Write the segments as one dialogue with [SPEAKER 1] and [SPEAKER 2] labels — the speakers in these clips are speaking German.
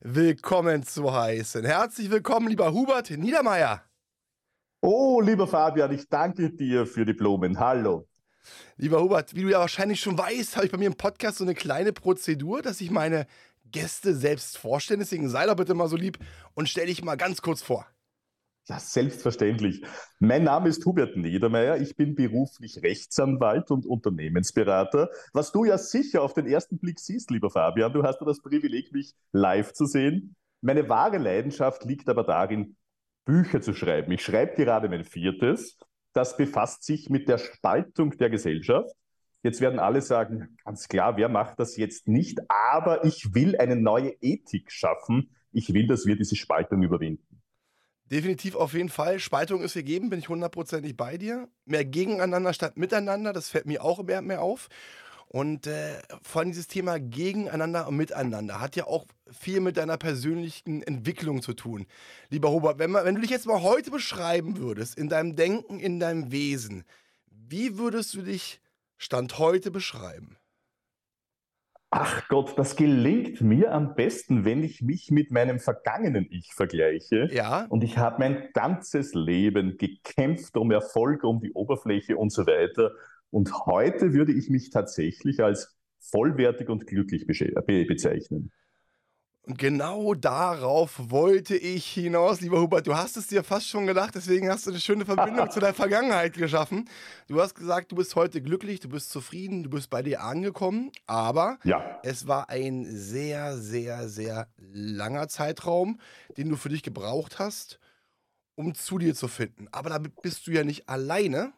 [SPEAKER 1] willkommen zu heißen. Herzlich willkommen, lieber Hubert Niedermeyer.
[SPEAKER 2] Oh, lieber Fabian, ich danke dir für die Blumen. Hallo.
[SPEAKER 1] Lieber Hubert, wie du ja wahrscheinlich schon weißt, habe ich bei mir im Podcast so eine kleine Prozedur, dass ich meine Gäste selbst vorstelle. Deswegen sei doch bitte mal so lieb und stell dich mal ganz kurz vor.
[SPEAKER 2] Ja, selbstverständlich. Mein Name ist Hubert Niedermeyer. Ich bin beruflich Rechtsanwalt und Unternehmensberater. Was du ja sicher auf den ersten Blick siehst, lieber Fabian, du hast ja das Privileg, mich live zu sehen. Meine wahre Leidenschaft liegt aber darin, Bücher zu schreiben. Ich schreibe gerade mein viertes. Das befasst sich mit der Spaltung der Gesellschaft. Jetzt werden alle sagen, ganz klar, wer macht das jetzt nicht? Aber ich will eine neue Ethik schaffen. Ich will, dass wir diese Spaltung überwinden.
[SPEAKER 1] Definitiv auf jeden Fall. Spaltung ist gegeben, bin ich hundertprozentig bei dir. Mehr gegeneinander statt miteinander, das fällt mir auch mehr mehr auf. Und äh, vor allem dieses Thema Gegeneinander und Miteinander hat ja auch viel mit deiner persönlichen Entwicklung zu tun. Lieber Hubert, wenn, wenn du dich jetzt mal heute beschreiben würdest, in deinem Denken, in deinem Wesen, wie würdest du dich Stand heute beschreiben?
[SPEAKER 2] Ach Gott, das gelingt mir am besten, wenn ich mich mit meinem vergangenen Ich vergleiche.
[SPEAKER 1] Ja.
[SPEAKER 2] Und ich habe mein ganzes Leben gekämpft um Erfolg, um die Oberfläche und so weiter. Und heute würde ich mich tatsächlich als vollwertig und glücklich bezeichnen.
[SPEAKER 1] Und genau darauf wollte ich hinaus, lieber Hubert. Du hast es dir fast schon gedacht, deswegen hast du eine schöne Verbindung zu deiner Vergangenheit geschaffen. Du hast gesagt, du bist heute glücklich, du bist zufrieden, du bist bei dir angekommen, aber
[SPEAKER 2] ja.
[SPEAKER 1] es war ein sehr, sehr, sehr langer Zeitraum, den du für dich gebraucht hast, um zu dir zu finden. Aber damit bist du ja nicht alleine.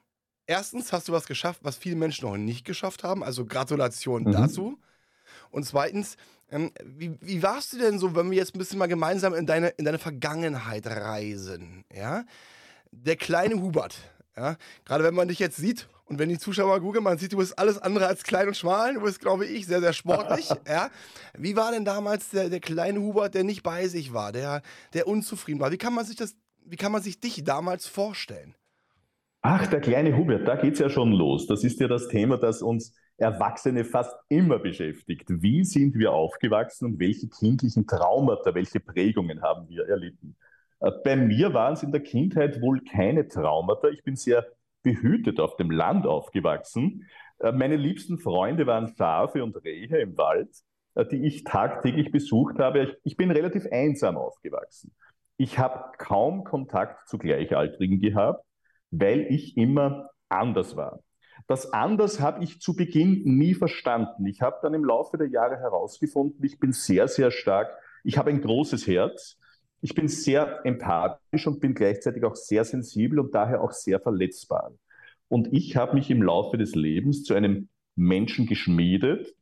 [SPEAKER 1] Erstens hast du was geschafft, was viele Menschen noch nicht geschafft haben, also Gratulation mhm. dazu. Und zweitens, ähm, wie, wie, warst du denn so, wenn wir jetzt ein bisschen mal gemeinsam in deine, in deine Vergangenheit reisen? Ja? Der kleine Hubert, ja? gerade wenn man dich jetzt sieht und wenn die Zuschauer mal googeln, man sieht, du bist alles andere als klein und schmal, du bist, glaube ich, sehr, sehr sportlich. ja? Wie war denn damals der, der kleine Hubert, der nicht bei sich war, der, der unzufrieden war? Wie kann man sich das, wie kann man sich dich damals vorstellen?
[SPEAKER 2] Ach, der kleine Hubert, da geht es ja schon los. Das ist ja das Thema, das uns Erwachsene fast immer beschäftigt. Wie sind wir aufgewachsen und welche kindlichen Traumata, welche Prägungen haben wir erlitten? Äh, bei mir waren es in der Kindheit wohl keine Traumata. Ich bin sehr behütet auf dem Land aufgewachsen. Äh, meine liebsten Freunde waren Schafe und Rehe im Wald, äh, die ich tagtäglich besucht habe. Ich bin relativ einsam aufgewachsen. Ich habe kaum Kontakt zu Gleichaltrigen gehabt, weil ich immer anders war. Das anders habe ich zu Beginn nie verstanden. Ich habe dann im Laufe der Jahre herausgefunden, ich bin sehr, sehr stark, ich habe ein großes Herz, ich bin sehr empathisch und bin gleichzeitig auch sehr sensibel und daher auch sehr verletzbar. Und ich habe mich im Laufe des Lebens zu einem Menschen geschmiedet,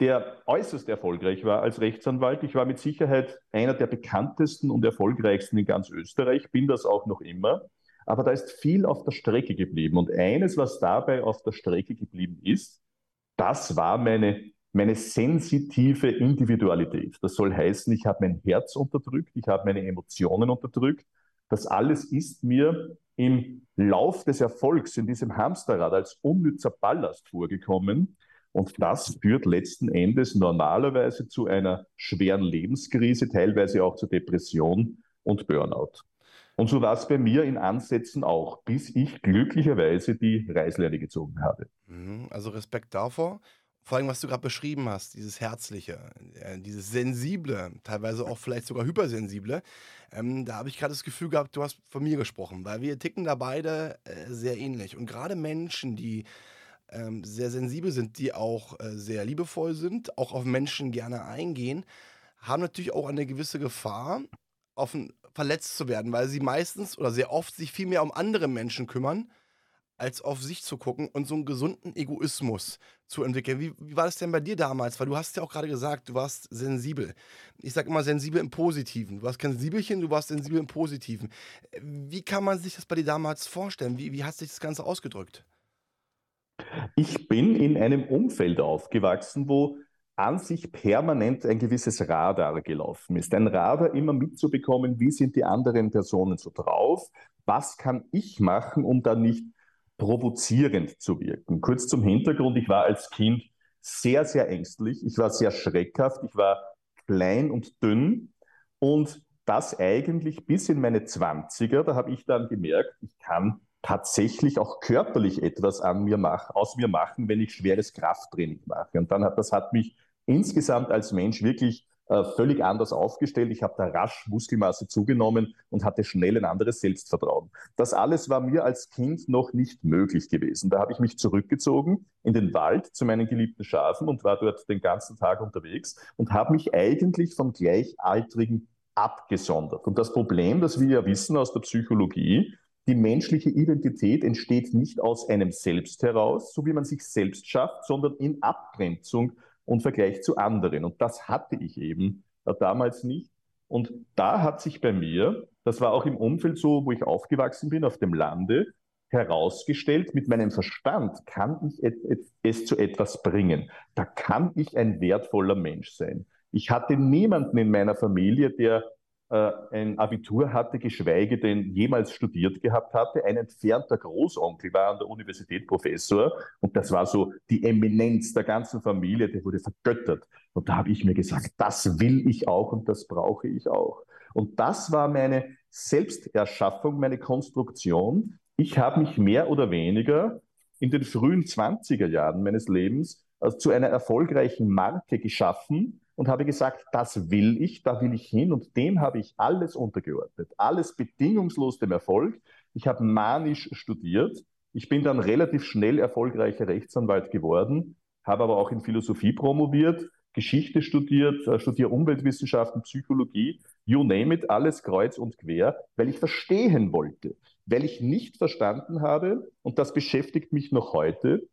[SPEAKER 2] der äußerst erfolgreich war als Rechtsanwalt. Ich war mit Sicherheit einer der bekanntesten und erfolgreichsten in ganz Österreich, bin das auch noch immer. Aber da ist viel auf der Strecke geblieben. Und eines, was dabei auf der Strecke geblieben ist, das war meine, meine sensitive Individualität. Das soll heißen, ich habe mein Herz unterdrückt, ich habe meine Emotionen unterdrückt. Das alles ist mir im Lauf des Erfolgs in diesem Hamsterrad als unnützer Ballast vorgekommen. Und das führt letzten Endes normalerweise zu einer schweren Lebenskrise, teilweise auch zu Depression und Burnout. Und so war es bei mir in Ansätzen auch, bis ich glücklicherweise die Reißleine gezogen habe.
[SPEAKER 1] Mhm, also Respekt davor. Vor allem, was du gerade beschrieben hast, dieses Herzliche, äh, dieses Sensible, teilweise auch vielleicht sogar Hypersensible. Ähm, da habe ich gerade das Gefühl gehabt, du hast von mir gesprochen, weil wir ticken da beide äh, sehr ähnlich. Und gerade Menschen, die ähm, sehr sensibel sind, die auch äh, sehr liebevoll sind, auch auf Menschen gerne eingehen, haben natürlich auch eine gewisse Gefahr, auf ein, verletzt zu werden, weil sie meistens oder sehr oft sich viel mehr um andere Menschen kümmern, als auf sich zu gucken und so einen gesunden Egoismus zu entwickeln. Wie, wie war das denn bei dir damals? Weil du hast ja auch gerade gesagt, du warst sensibel. Ich sage immer sensibel im Positiven. Du warst kein Sensibelchen, du warst sensibel im Positiven. Wie kann man sich das bei dir damals vorstellen? Wie, wie hat sich das Ganze ausgedrückt?
[SPEAKER 2] Ich bin in einem Umfeld aufgewachsen, wo an sich permanent ein gewisses Radar gelaufen ist. Ein Radar immer mitzubekommen, wie sind die anderen Personen so drauf, was kann ich machen, um da nicht provozierend zu wirken. Kurz zum Hintergrund, ich war als Kind sehr, sehr ängstlich, ich war sehr schreckhaft, ich war klein und dünn und das eigentlich bis in meine 20er, da habe ich dann gemerkt, ich kann tatsächlich auch körperlich etwas an mir mach, aus mir machen, wenn ich schweres Krafttraining mache. Und dann hat das hat mich insgesamt als Mensch wirklich äh, völlig anders aufgestellt. Ich habe da rasch Muskelmasse zugenommen und hatte schnell ein anderes Selbstvertrauen. Das alles war mir als Kind noch nicht möglich gewesen. Da habe ich mich zurückgezogen in den Wald zu meinen geliebten Schafen und war dort den ganzen Tag unterwegs und habe mich eigentlich von Gleichaltrigen abgesondert. Und das Problem, das wir ja wissen aus der Psychologie, die menschliche Identität entsteht nicht aus einem Selbst heraus, so wie man sich selbst schafft, sondern in Abgrenzung und Vergleich zu anderen. Und das hatte ich eben äh, damals nicht. Und da hat sich bei mir, das war auch im Umfeld so, wo ich aufgewachsen bin, auf dem Lande, herausgestellt, mit meinem Verstand kann ich es zu etwas bringen. Da kann ich ein wertvoller Mensch sein. Ich hatte niemanden in meiner Familie, der ein Abitur hatte, geschweige denn jemals studiert gehabt hatte. Ein entfernter Großonkel war an der Universität Professor und das war so die Eminenz der ganzen Familie, der wurde vergöttert. Und da habe ich mir gesagt, das will ich auch und das brauche ich auch. Und das war meine Selbsterschaffung, meine Konstruktion. Ich habe mich mehr oder weniger in den frühen 20er Jahren meines Lebens also zu einer erfolgreichen Marke geschaffen, und habe gesagt, das will ich, da will ich hin und dem habe ich alles untergeordnet, alles bedingungslos dem Erfolg. Ich habe manisch studiert. Ich bin dann relativ schnell erfolgreicher Rechtsanwalt geworden, habe aber auch in Philosophie promoviert, Geschichte studiert, äh, studiere Umweltwissenschaften, Psychologie, you name it, alles kreuz und quer, weil ich verstehen wollte, weil ich nicht verstanden habe, und das beschäftigt mich noch heute,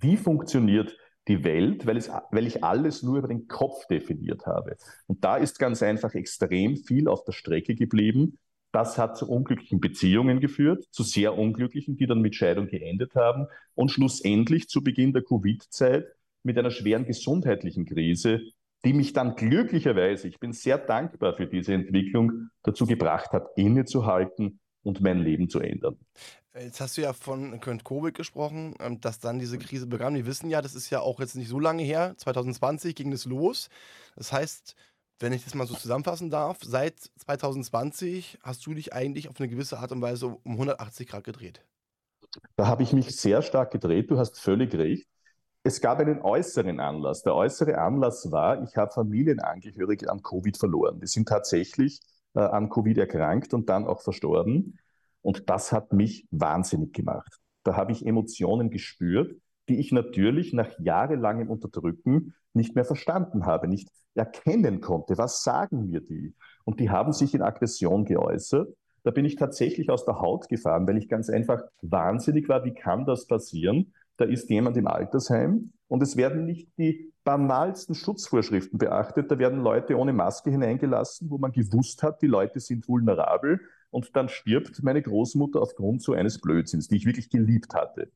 [SPEAKER 2] wie funktioniert die Welt, weil, es, weil ich alles nur über den Kopf definiert habe. Und da ist ganz einfach extrem viel auf der Strecke geblieben. Das hat zu unglücklichen Beziehungen geführt, zu sehr unglücklichen, die dann mit Scheidung geendet haben und schlussendlich zu Beginn der Covid-Zeit mit einer schweren gesundheitlichen Krise, die mich dann glücklicherweise, ich bin sehr dankbar für diese Entwicklung, dazu gebracht hat, innezuhalten und mein Leben zu ändern.
[SPEAKER 1] Jetzt hast du ja von Covid gesprochen, ähm, dass dann diese Krise begann. Wir wissen ja, das ist ja auch jetzt nicht so lange her. 2020 ging es los. Das heißt, wenn ich das mal so zusammenfassen darf, seit 2020 hast du dich eigentlich auf eine gewisse Art und Weise um 180 Grad gedreht.
[SPEAKER 2] Da habe ich mich sehr stark gedreht. Du hast völlig recht. Es gab einen äußeren Anlass. Der äußere Anlass war, ich habe Familienangehörige an Covid verloren. Die sind tatsächlich äh, an Covid erkrankt und dann auch verstorben. Und das hat mich wahnsinnig gemacht. Da habe ich Emotionen gespürt, die ich natürlich nach jahrelangem Unterdrücken nicht mehr verstanden habe, nicht erkennen konnte. Was sagen mir die? Und die haben sich in Aggression geäußert. Da bin ich tatsächlich aus der Haut gefahren, weil ich ganz einfach wahnsinnig war. Wie kann das passieren? Da ist jemand im Altersheim und es werden nicht die banalsten Schutzvorschriften beachtet. Da werden Leute ohne Maske hineingelassen, wo man gewusst hat, die Leute sind vulnerabel und dann stirbt meine Großmutter aufgrund so eines Blödsinns, die ich wirklich geliebt hatte.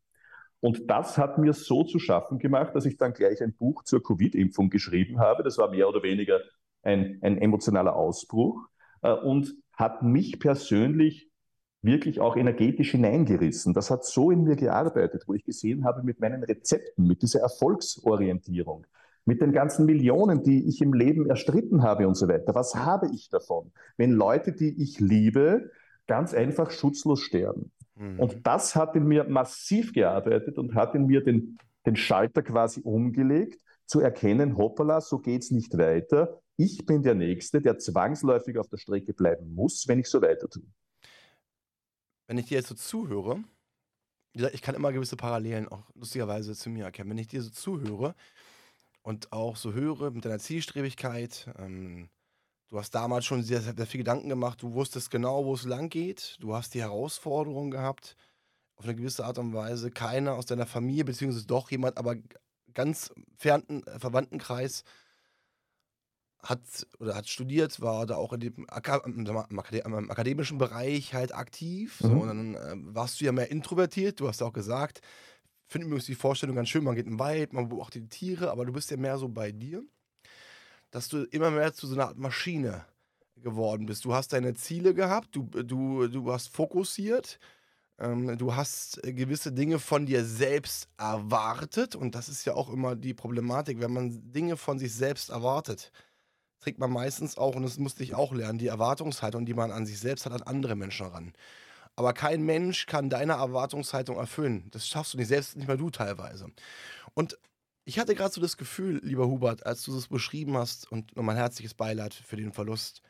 [SPEAKER 2] Und das hat mir so zu schaffen gemacht, dass ich dann gleich ein Buch zur Covid-Impfung geschrieben habe. Das war mehr oder weniger ein, ein emotionaler Ausbruch äh, und hat mich persönlich wirklich auch energetisch hineingerissen. Das hat so in mir gearbeitet, wo ich gesehen habe mit meinen Rezepten, mit dieser Erfolgsorientierung, mit den ganzen Millionen, die ich im Leben erstritten habe und so weiter. Was habe ich davon, wenn Leute, die ich liebe, ganz einfach schutzlos sterben? Mhm. Und das hat in mir massiv gearbeitet und hat in mir den, den Schalter quasi umgelegt, zu erkennen, hoppala, so geht es nicht weiter. Ich bin der Nächste, der zwangsläufig auf der Strecke bleiben muss, wenn ich so weiter tue.
[SPEAKER 1] Wenn ich dir jetzt so zuhöre, ich kann immer gewisse Parallelen auch lustigerweise zu mir erkennen. Wenn ich dir so zuhöre, und auch so höre mit deiner Zielstrebigkeit. Ähm, du hast damals schon sehr, sehr viel Gedanken gemacht. Du wusstest genau, wo es lang geht. Du hast die Herausforderung gehabt. auf eine gewisse Art und Weise keiner aus deiner Familie, beziehungsweise doch jemand, aber ganz fernen äh, Verwandtenkreis hat oder hat studiert, war da auch in dem Aka im akademischen Bereich halt aktiv. So, mhm. und dann äh, warst du ja mehr introvertiert, du hast auch gesagt, finde übrigens die Vorstellung ganz schön, man geht im Wald, man beobachtet die Tiere, aber du bist ja mehr so bei dir, dass du immer mehr zu so einer Art Maschine geworden bist. Du hast deine Ziele gehabt, du, du, du hast fokussiert, ähm, du hast gewisse Dinge von dir selbst erwartet und das ist ja auch immer die Problematik, wenn man Dinge von sich selbst erwartet, trägt man meistens auch, und das musste ich auch lernen, die Erwartungshaltung, die man an sich selbst hat, an andere Menschen ran. Aber kein Mensch kann deine Erwartungshaltung erfüllen. Das schaffst du nicht, selbst nicht mal du teilweise. Und ich hatte gerade so das Gefühl, lieber Hubert, als du es beschrieben hast, und nochmal herzliches Beileid für den Verlust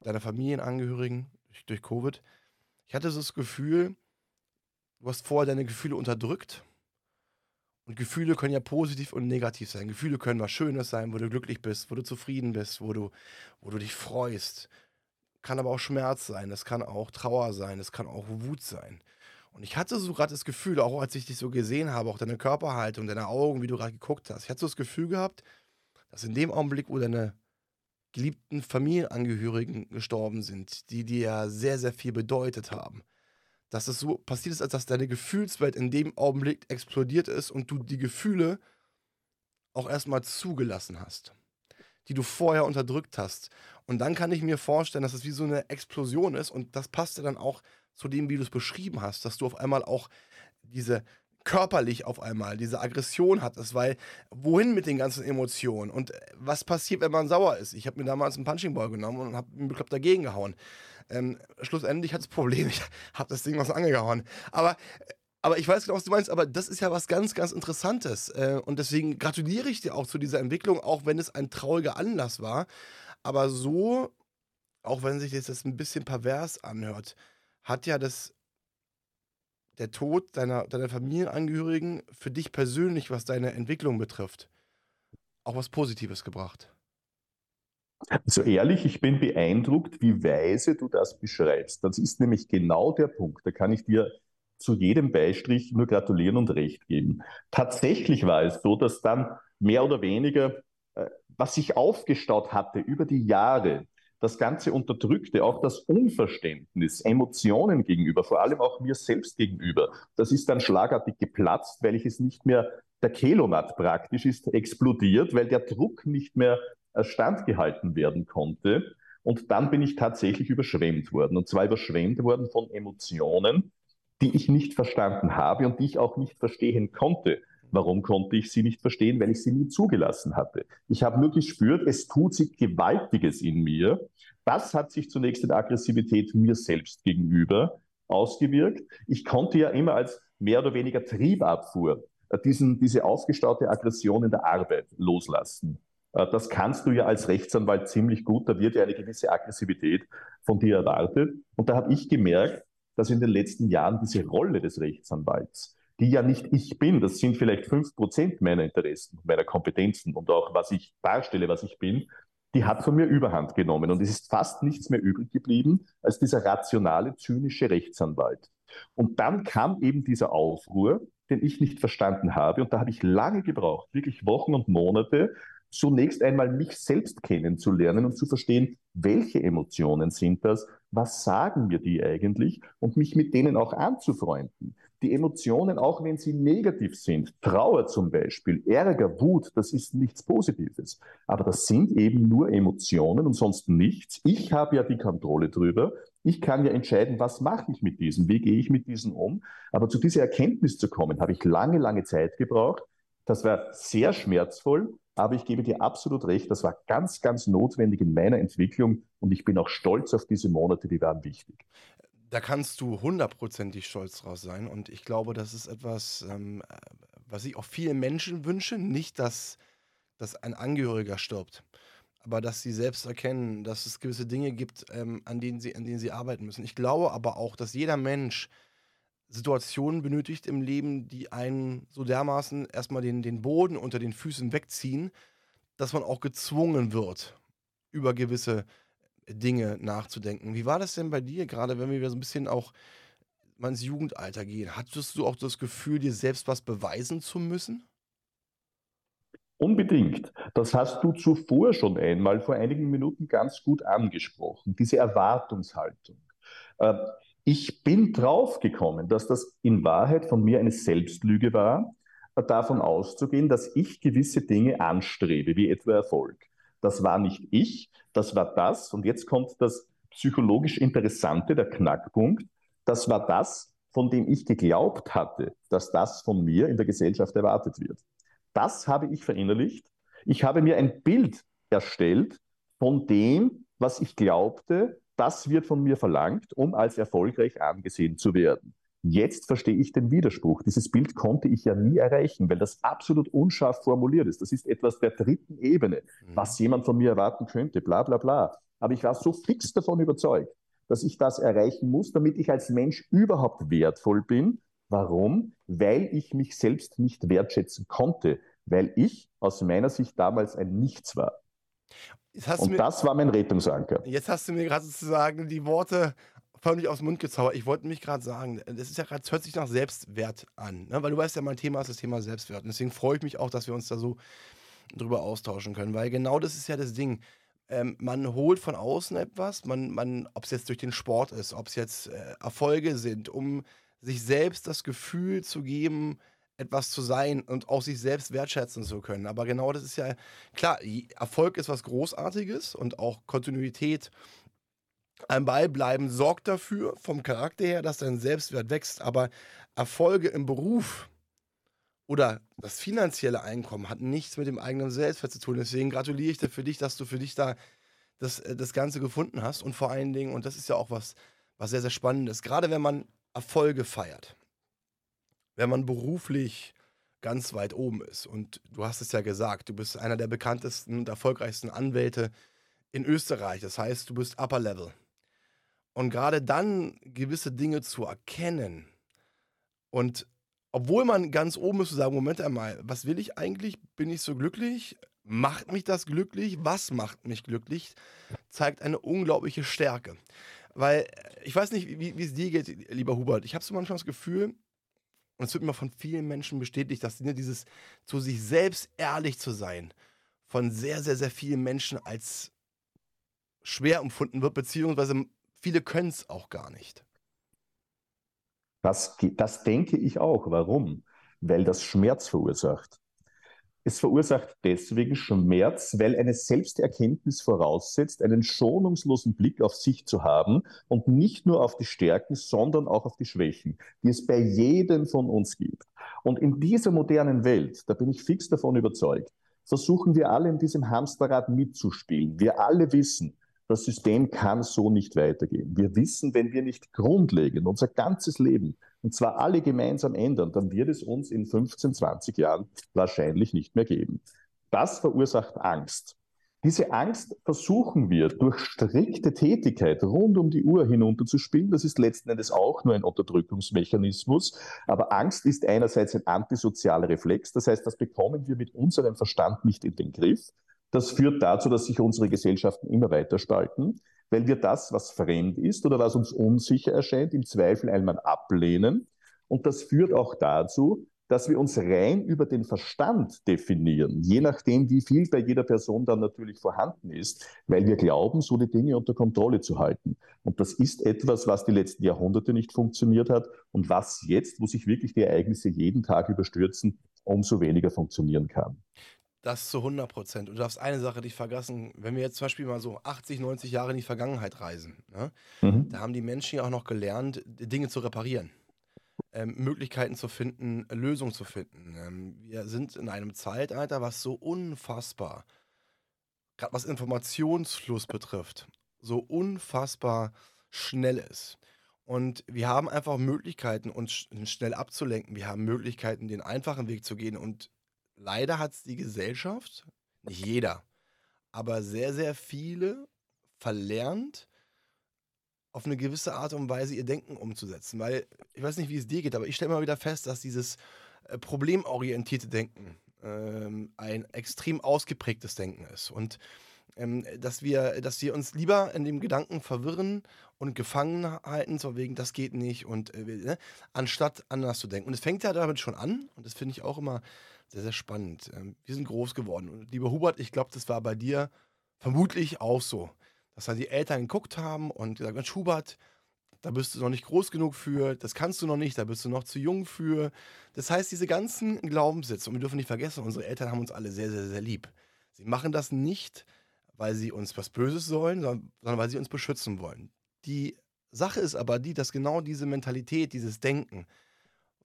[SPEAKER 1] deiner Familienangehörigen durch Covid. Ich hatte so das Gefühl, Du hast vorher deine Gefühle unterdrückt. Und Gefühle können ja positiv und negativ sein. Gefühle können was Schönes sein, wo du glücklich bist, wo du zufrieden bist, wo du, wo du dich freust. Kann aber auch Schmerz sein, es kann auch Trauer sein, es kann auch Wut sein. Und ich hatte so gerade das Gefühl, auch als ich dich so gesehen habe, auch deine Körperhaltung, deine Augen, wie du gerade geguckt hast, ich hatte so das Gefühl gehabt, dass in dem Augenblick, wo deine geliebten Familienangehörigen gestorben sind, die dir ja sehr, sehr viel bedeutet haben, dass es so passiert ist, als dass deine Gefühlswelt in dem Augenblick explodiert ist und du die Gefühle auch erstmal zugelassen hast, die du vorher unterdrückt hast. Und dann kann ich mir vorstellen, dass es wie so eine Explosion ist und das passt ja dann auch zu dem, wie du es beschrieben hast, dass du auf einmal auch diese körperlich auf einmal diese Aggression hattest, weil wohin mit den ganzen Emotionen und was passiert, wenn man sauer ist? Ich habe mir damals einen Punching Ball genommen und habe mir bekloppt dagegen gehauen. Ähm, schlussendlich hat das Problem, ich habe das Ding was angehauen. Aber aber ich weiß genau, was du meinst, aber das ist ja was ganz, ganz Interessantes. Äh, und deswegen gratuliere ich dir auch zu dieser Entwicklung, auch wenn es ein trauriger Anlass war. Aber so, auch wenn sich das jetzt ein bisschen pervers anhört, hat ja das, der Tod deiner, deiner Familienangehörigen für dich persönlich, was deine Entwicklung betrifft, auch was Positives gebracht.
[SPEAKER 2] So ehrlich, ich bin beeindruckt, wie weise du das beschreibst. Das ist nämlich genau der Punkt. Da kann ich dir zu jedem Beistrich nur gratulieren und recht geben. Tatsächlich war es so, dass dann mehr oder weniger, äh, was sich aufgestaut hatte über die Jahre, das ganze Unterdrückte, auch das Unverständnis, Emotionen gegenüber, vor allem auch mir selbst gegenüber, das ist dann schlagartig geplatzt, weil ich es nicht mehr, der Kelomat praktisch ist explodiert, weil der Druck nicht mehr standgehalten werden konnte. Und dann bin ich tatsächlich überschwemmt worden. Und zwar überschwemmt worden von Emotionen, die ich nicht verstanden habe und die ich auch nicht verstehen konnte. Warum konnte ich sie nicht verstehen? Weil ich sie nie zugelassen hatte. Ich habe nur gespürt, es tut sich Gewaltiges in mir. Das hat sich zunächst in Aggressivität mir selbst gegenüber ausgewirkt. Ich konnte ja immer als mehr oder weniger Triebabfuhr äh, diesen, diese aufgestaute Aggression in der Arbeit loslassen. Äh, das kannst du ja als Rechtsanwalt ziemlich gut. Da wird ja eine gewisse Aggressivität von dir erwartet. Und da habe ich gemerkt, dass in den letzten Jahren diese Rolle des Rechtsanwalts, die ja nicht ich bin, das sind vielleicht fünf Prozent meiner Interessen, meiner Kompetenzen und auch was ich darstelle, was ich bin, die hat von mir Überhand genommen. Und es ist fast nichts mehr übrig geblieben als dieser rationale, zynische Rechtsanwalt. Und dann kam eben dieser Aufruhr, den ich nicht verstanden habe. Und da habe ich lange gebraucht, wirklich Wochen und Monate, zunächst einmal mich selbst kennenzulernen und zu verstehen, welche Emotionen sind das, was sagen mir die eigentlich und mich mit denen auch anzufreunden. Die Emotionen, auch wenn sie negativ sind, Trauer zum Beispiel, Ärger, Wut, das ist nichts Positives. Aber das sind eben nur Emotionen und sonst nichts. Ich habe ja die Kontrolle drüber. Ich kann ja entscheiden, was mache ich mit diesen, wie gehe ich mit diesen um. Aber zu dieser Erkenntnis zu kommen, habe ich lange, lange Zeit gebraucht. Das war sehr schmerzvoll, aber ich gebe dir absolut recht, das war ganz, ganz notwendig in meiner Entwicklung und ich bin auch stolz auf diese Monate, die waren wichtig.
[SPEAKER 1] Da kannst du hundertprozentig stolz drauf sein und ich glaube, das ist etwas, ähm, was ich auch vielen Menschen wünsche. Nicht, dass, dass ein Angehöriger stirbt, aber dass sie selbst erkennen, dass es gewisse Dinge gibt, ähm, an, denen sie, an denen sie arbeiten müssen. Ich glaube aber auch, dass jeder Mensch Situationen benötigt im Leben, die einen so dermaßen erstmal den, den Boden unter den Füßen wegziehen, dass man auch gezwungen wird, über gewisse Dinge nachzudenken. Wie war das denn bei dir, gerade wenn wir so ein bisschen auch mal ins Jugendalter gehen, hattest du auch das Gefühl, dir selbst was beweisen zu müssen?
[SPEAKER 2] Unbedingt. Das hast du zuvor schon einmal vor einigen Minuten ganz gut angesprochen, diese Erwartungshaltung. Äh, ich bin draufgekommen, dass das in Wahrheit von mir eine Selbstlüge war, davon auszugehen, dass ich gewisse Dinge anstrebe, wie etwa Erfolg. Das war nicht ich, das war das. Und jetzt kommt das psychologisch Interessante, der Knackpunkt. Das war das, von dem ich geglaubt hatte, dass das von mir in der Gesellschaft erwartet wird. Das habe ich verinnerlicht. Ich habe mir ein Bild erstellt von dem, was ich glaubte, das wird von mir verlangt, um als erfolgreich angesehen zu werden. Jetzt verstehe ich den Widerspruch. Dieses Bild konnte ich ja nie erreichen, weil das absolut unscharf formuliert ist. Das ist etwas der dritten Ebene, mhm. was jemand von mir erwarten könnte, bla bla bla. Aber ich war so fix davon überzeugt, dass ich das erreichen muss, damit ich als Mensch überhaupt wertvoll bin. Warum? Weil ich mich selbst nicht wertschätzen konnte, weil ich aus meiner Sicht damals ein Nichts war. Und mir, das war mein Rettungsanker.
[SPEAKER 1] Jetzt hast du mir gerade sozusagen die Worte völlig aus dem Mund gezaubert. Ich wollte mich gerade sagen, das ist ja gerade, hört sich nach Selbstwert an, ne? weil du weißt ja, mein Thema ist das Thema Selbstwert. Und deswegen freue ich mich auch, dass wir uns da so drüber austauschen können, weil genau das ist ja das Ding. Ähm, man holt von außen etwas, man, man, ob es jetzt durch den Sport ist, ob es jetzt äh, Erfolge sind, um sich selbst das Gefühl zu geben, etwas zu sein und auch sich selbst wertschätzen zu können. Aber genau das ist ja, klar, Erfolg ist was Großartiges und auch Kontinuität am Ball bleiben sorgt dafür, vom Charakter her, dass dein Selbstwert wächst. Aber Erfolge im Beruf oder das finanzielle Einkommen hat nichts mit dem eigenen Selbstwert zu tun. Deswegen gratuliere ich dir für dich, dass du für dich da das, äh, das Ganze gefunden hast. Und vor allen Dingen, und das ist ja auch was, was sehr, sehr spannend ist, gerade wenn man Erfolge feiert wenn man beruflich ganz weit oben ist. Und du hast es ja gesagt, du bist einer der bekanntesten und erfolgreichsten Anwälte in Österreich. Das heißt, du bist Upper Level. Und gerade dann gewisse Dinge zu erkennen und obwohl man ganz oben ist, zu sagen, Moment einmal, was will ich eigentlich? Bin ich so glücklich? Macht mich das glücklich? Was macht mich glücklich? Zeigt eine unglaubliche Stärke. Weil ich weiß nicht, wie es dir geht, lieber Hubert. Ich habe so manchmal das Gefühl, und es wird mir von vielen Menschen bestätigt, dass ne, dieses zu sich selbst ehrlich zu sein, von sehr, sehr, sehr vielen Menschen als schwer empfunden wird, beziehungsweise viele können es auch gar nicht.
[SPEAKER 2] Das, das denke ich auch. Warum? Weil das Schmerz verursacht. Es verursacht deswegen Schmerz, weil eine Selbsterkenntnis voraussetzt, einen schonungslosen Blick auf sich zu haben und nicht nur auf die Stärken, sondern auch auf die Schwächen, die es bei jedem von uns gibt. Und in dieser modernen Welt, da bin ich fix davon überzeugt, versuchen wir alle in diesem Hamsterrad mitzuspielen. Wir alle wissen, das System kann so nicht weitergehen. Wir wissen, wenn wir nicht grundlegend unser ganzes Leben, und zwar alle gemeinsam ändern, dann wird es uns in 15, 20 Jahren wahrscheinlich nicht mehr geben. Das verursacht Angst. Diese Angst versuchen wir durch strikte Tätigkeit rund um die Uhr hinunterzuspielen. Das ist letzten Endes auch nur ein Unterdrückungsmechanismus. Aber Angst ist einerseits ein antisozialer Reflex. Das heißt, das bekommen wir mit unserem Verstand nicht in den Griff. Das führt dazu, dass sich unsere Gesellschaften immer weiter spalten, weil wir das, was fremd ist oder was uns unsicher erscheint, im Zweifel einmal ablehnen. Und das führt auch dazu, dass wir uns rein über den Verstand definieren, je nachdem, wie viel bei jeder Person dann natürlich vorhanden ist, weil wir glauben, so die Dinge unter Kontrolle zu halten. Und das ist etwas, was die letzten Jahrhunderte nicht funktioniert hat und was jetzt, wo sich wirklich die Ereignisse jeden Tag überstürzen, umso weniger funktionieren kann.
[SPEAKER 1] Das zu 100 Prozent. Und du darfst eine Sache nicht vergessen, wenn wir jetzt zum Beispiel mal so 80, 90 Jahre in die Vergangenheit reisen, ne? mhm. da haben die Menschen ja auch noch gelernt, Dinge zu reparieren. Ähm, Möglichkeiten zu finden, Lösungen zu finden. Ähm, wir sind in einem Zeitalter, was so unfassbar, gerade was Informationsfluss betrifft, so unfassbar schnell ist. Und wir haben einfach Möglichkeiten, uns schnell abzulenken. Wir haben Möglichkeiten, den einfachen Weg zu gehen. Und leider hat es die Gesellschaft, nicht jeder, aber sehr, sehr viele verlernt, auf eine gewisse Art und Weise ihr Denken umzusetzen. Weil ich weiß nicht, wie es dir geht, aber ich stelle immer wieder fest, dass dieses äh, problemorientierte Denken ähm, ein extrem ausgeprägtes Denken ist. Und ähm, dass, wir, dass wir uns lieber in dem Gedanken verwirren und gefangen halten, so wegen, das geht nicht, und äh, ne, anstatt anders zu denken. Und es fängt ja damit schon an, und das finde ich auch immer sehr, sehr spannend. Ähm, wir sind groß geworden. Und lieber Hubert, ich glaube, das war bei dir vermutlich auch so, dass da die Eltern geguckt haben und gesagt, Mensch, Hubert, da bist du noch nicht groß genug für, das kannst du noch nicht, da bist du noch zu jung für. Das heißt, diese ganzen Glaubenssätze, und wir dürfen nicht vergessen, unsere Eltern haben uns alle sehr, sehr, sehr lieb. Sie machen das nicht, weil sie uns was Böses sollen, sondern, weil sie uns beschützen wollen. Die Sache ist aber die, dass genau diese Mentalität, dieses Denken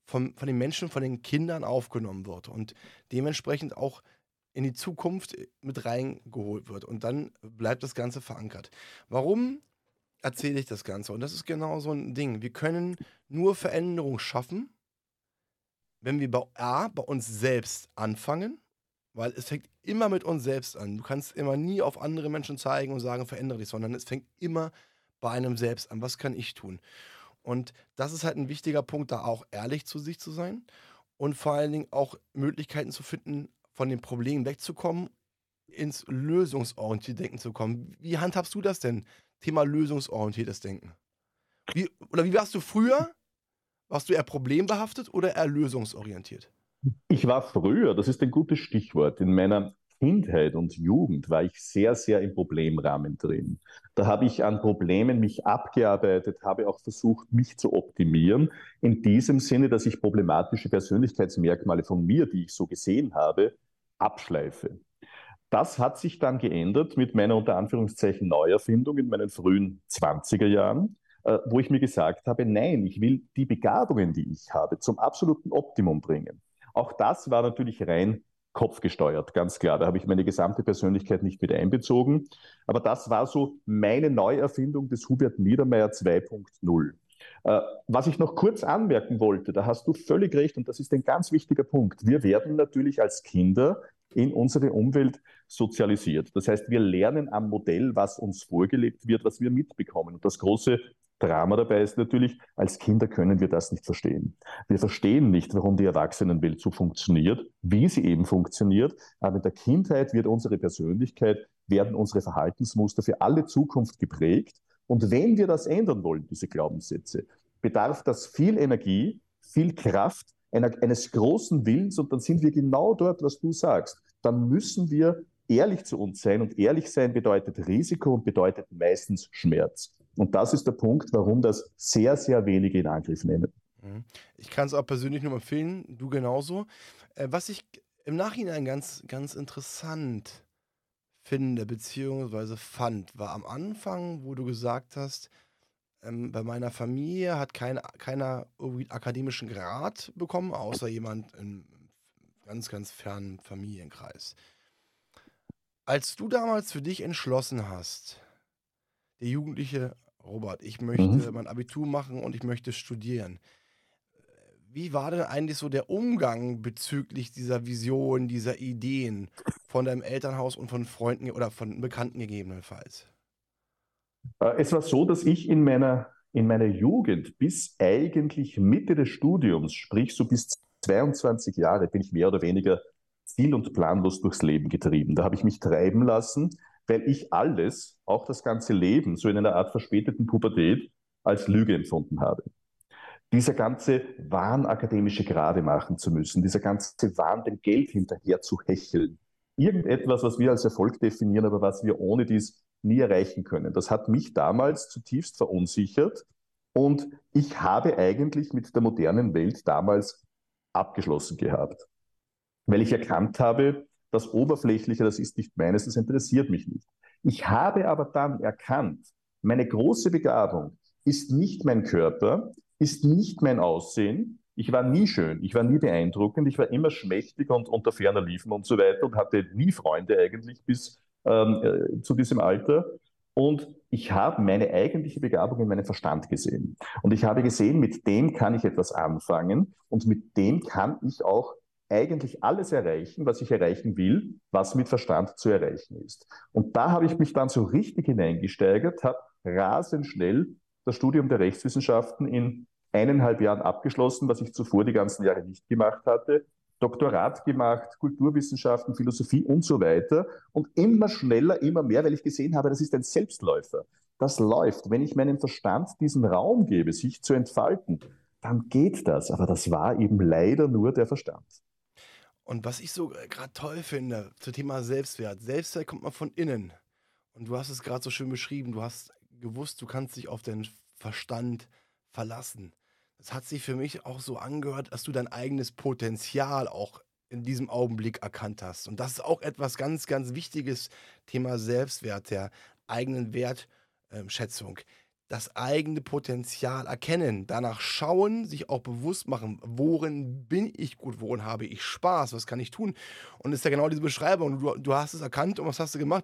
[SPEAKER 1] von, von den Menschen, von den Kindern aufgenommen wird und dementsprechend auch in die Zukunft mit reingeholt wird. Und dann bleibt das Ganze verankert. Warum erzähle ich das Ganze? Und das ist genau so ein Ding. Wir können nur Veränderung schaffen, wenn wir bei A, bei uns selbst anfangen, weil es fängt immer mit uns selbst an. Du kannst immer nie auf andere Menschen zeigen und sagen, verändere dich, sondern es fängt immer bei einem selbst an. Was kann ich tun? Und das ist halt ein wichtiger Punkt, da auch ehrlich zu sich zu sein und vor allen Dingen auch Möglichkeiten zu finden, von den Problemen wegzukommen, ins lösungsorientierte Denken zu kommen. Wie handhabst du das denn? Thema lösungsorientiertes Denken. Wie, oder wie warst du früher? Warst du eher problembehaftet oder eher lösungsorientiert?
[SPEAKER 2] Ich war früher, das ist ein gutes Stichwort, in meiner Kindheit und Jugend war ich sehr, sehr im Problemrahmen drin. Da habe ich an Problemen mich abgearbeitet, habe auch versucht, mich zu optimieren. In diesem Sinne, dass ich problematische Persönlichkeitsmerkmale von mir, die ich so gesehen habe, abschleife. Das hat sich dann geändert mit meiner unter Anführungszeichen Neuerfindung in meinen frühen 20er Jahren, äh, wo ich mir gesagt habe, nein, ich will die Begabungen, die ich habe, zum absoluten Optimum bringen. Auch das war natürlich rein kopfgesteuert, ganz klar. Da habe ich meine gesamte Persönlichkeit nicht mit einbezogen. Aber das war so meine Neuerfindung des Hubert Niedermeyer 2.0. Äh, was ich noch kurz anmerken wollte, da hast du völlig recht und das ist ein ganz wichtiger Punkt. Wir werden natürlich als Kinder in unsere Umwelt sozialisiert. Das heißt, wir lernen am Modell, was uns vorgelebt wird, was wir mitbekommen. Und das große Drama dabei ist natürlich, als Kinder können wir das nicht verstehen. Wir verstehen nicht, warum die Erwachsenenwelt so funktioniert, wie sie eben funktioniert. Aber in der Kindheit wird unsere Persönlichkeit, werden unsere Verhaltensmuster für alle Zukunft geprägt. Und wenn wir das ändern wollen, diese Glaubenssätze, bedarf das viel Energie, viel Kraft, einer, eines großen Willens. Und dann sind wir genau dort, was du sagst. Dann müssen wir ehrlich zu uns sein. Und ehrlich sein bedeutet Risiko und bedeutet meistens Schmerz. Und das ist der Punkt, warum das sehr, sehr wenige in Angriff nehmen.
[SPEAKER 1] Mhm. Ich kann es auch persönlich nur empfehlen, du genauso. Äh, was ich im Nachhinein ganz, ganz interessant finde, beziehungsweise fand, war am Anfang, wo du gesagt hast, ähm, bei meiner Familie hat kein, keiner irgendwie akademischen Grad bekommen, außer jemand im ganz, ganz fernen Familienkreis. Als du damals für dich entschlossen hast, der Jugendliche Robert, ich möchte mhm. mein Abitur machen und ich möchte studieren. Wie war denn eigentlich so der Umgang bezüglich dieser Vision, dieser Ideen von deinem Elternhaus und von Freunden oder von Bekannten gegebenenfalls?
[SPEAKER 2] Äh, es war so, dass ich in meiner, in meiner Jugend bis eigentlich Mitte des Studiums, sprich so bis 22 Jahre, bin ich mehr oder weniger ziel- und planlos durchs Leben getrieben. Da habe ich mich treiben lassen weil ich alles, auch das ganze Leben, so in einer Art verspäteten Pubertät, als Lüge empfunden habe. Dieser ganze Wahn, akademische Grade machen zu müssen, dieser ganze Wahn, dem Geld hinterher zu hecheln, irgendetwas, was wir als Erfolg definieren, aber was wir ohne dies nie erreichen können. Das hat mich damals zutiefst verunsichert und ich habe eigentlich mit der modernen Welt damals abgeschlossen gehabt, weil ich erkannt habe, das Oberflächliche, das ist nicht meines, das interessiert mich nicht. Ich habe aber dann erkannt, meine große Begabung ist nicht mein Körper, ist nicht mein Aussehen. Ich war nie schön, ich war nie beeindruckend, ich war immer schmächtig und unter ferner Liefen und so weiter und hatte nie Freunde eigentlich bis ähm, äh, zu diesem Alter. Und ich habe meine eigentliche Begabung in meinem Verstand gesehen. Und ich habe gesehen, mit dem kann ich etwas anfangen und mit dem kann ich auch eigentlich alles erreichen, was ich erreichen will, was mit Verstand zu erreichen ist. Und da habe ich mich dann so richtig hineingesteigert, habe rasend schnell das Studium der Rechtswissenschaften in eineinhalb Jahren abgeschlossen, was ich zuvor die ganzen Jahre nicht gemacht hatte. Doktorat gemacht, Kulturwissenschaften, Philosophie und so weiter. Und immer schneller, immer mehr, weil ich gesehen habe, das ist ein Selbstläufer. Das läuft. Wenn ich meinem Verstand diesen Raum gebe, sich zu entfalten, dann geht das. Aber das war eben leider nur der Verstand.
[SPEAKER 1] Und was ich so gerade toll finde zum Thema Selbstwert. Selbstwert kommt mal von innen. Und du hast es gerade so schön beschrieben. Du hast gewusst, du kannst dich auf deinen Verstand verlassen. Das hat sich für mich auch so angehört, dass du dein eigenes Potenzial auch in diesem Augenblick erkannt hast. Und das ist auch etwas ganz, ganz Wichtiges, Thema Selbstwert, der eigenen Wertschätzung. Das eigene Potenzial erkennen, danach schauen, sich auch bewusst machen, worin bin ich gut, worin habe ich Spaß, was kann ich tun. Und das ist ja genau diese Beschreibung. Du, du hast es erkannt und was hast du gemacht?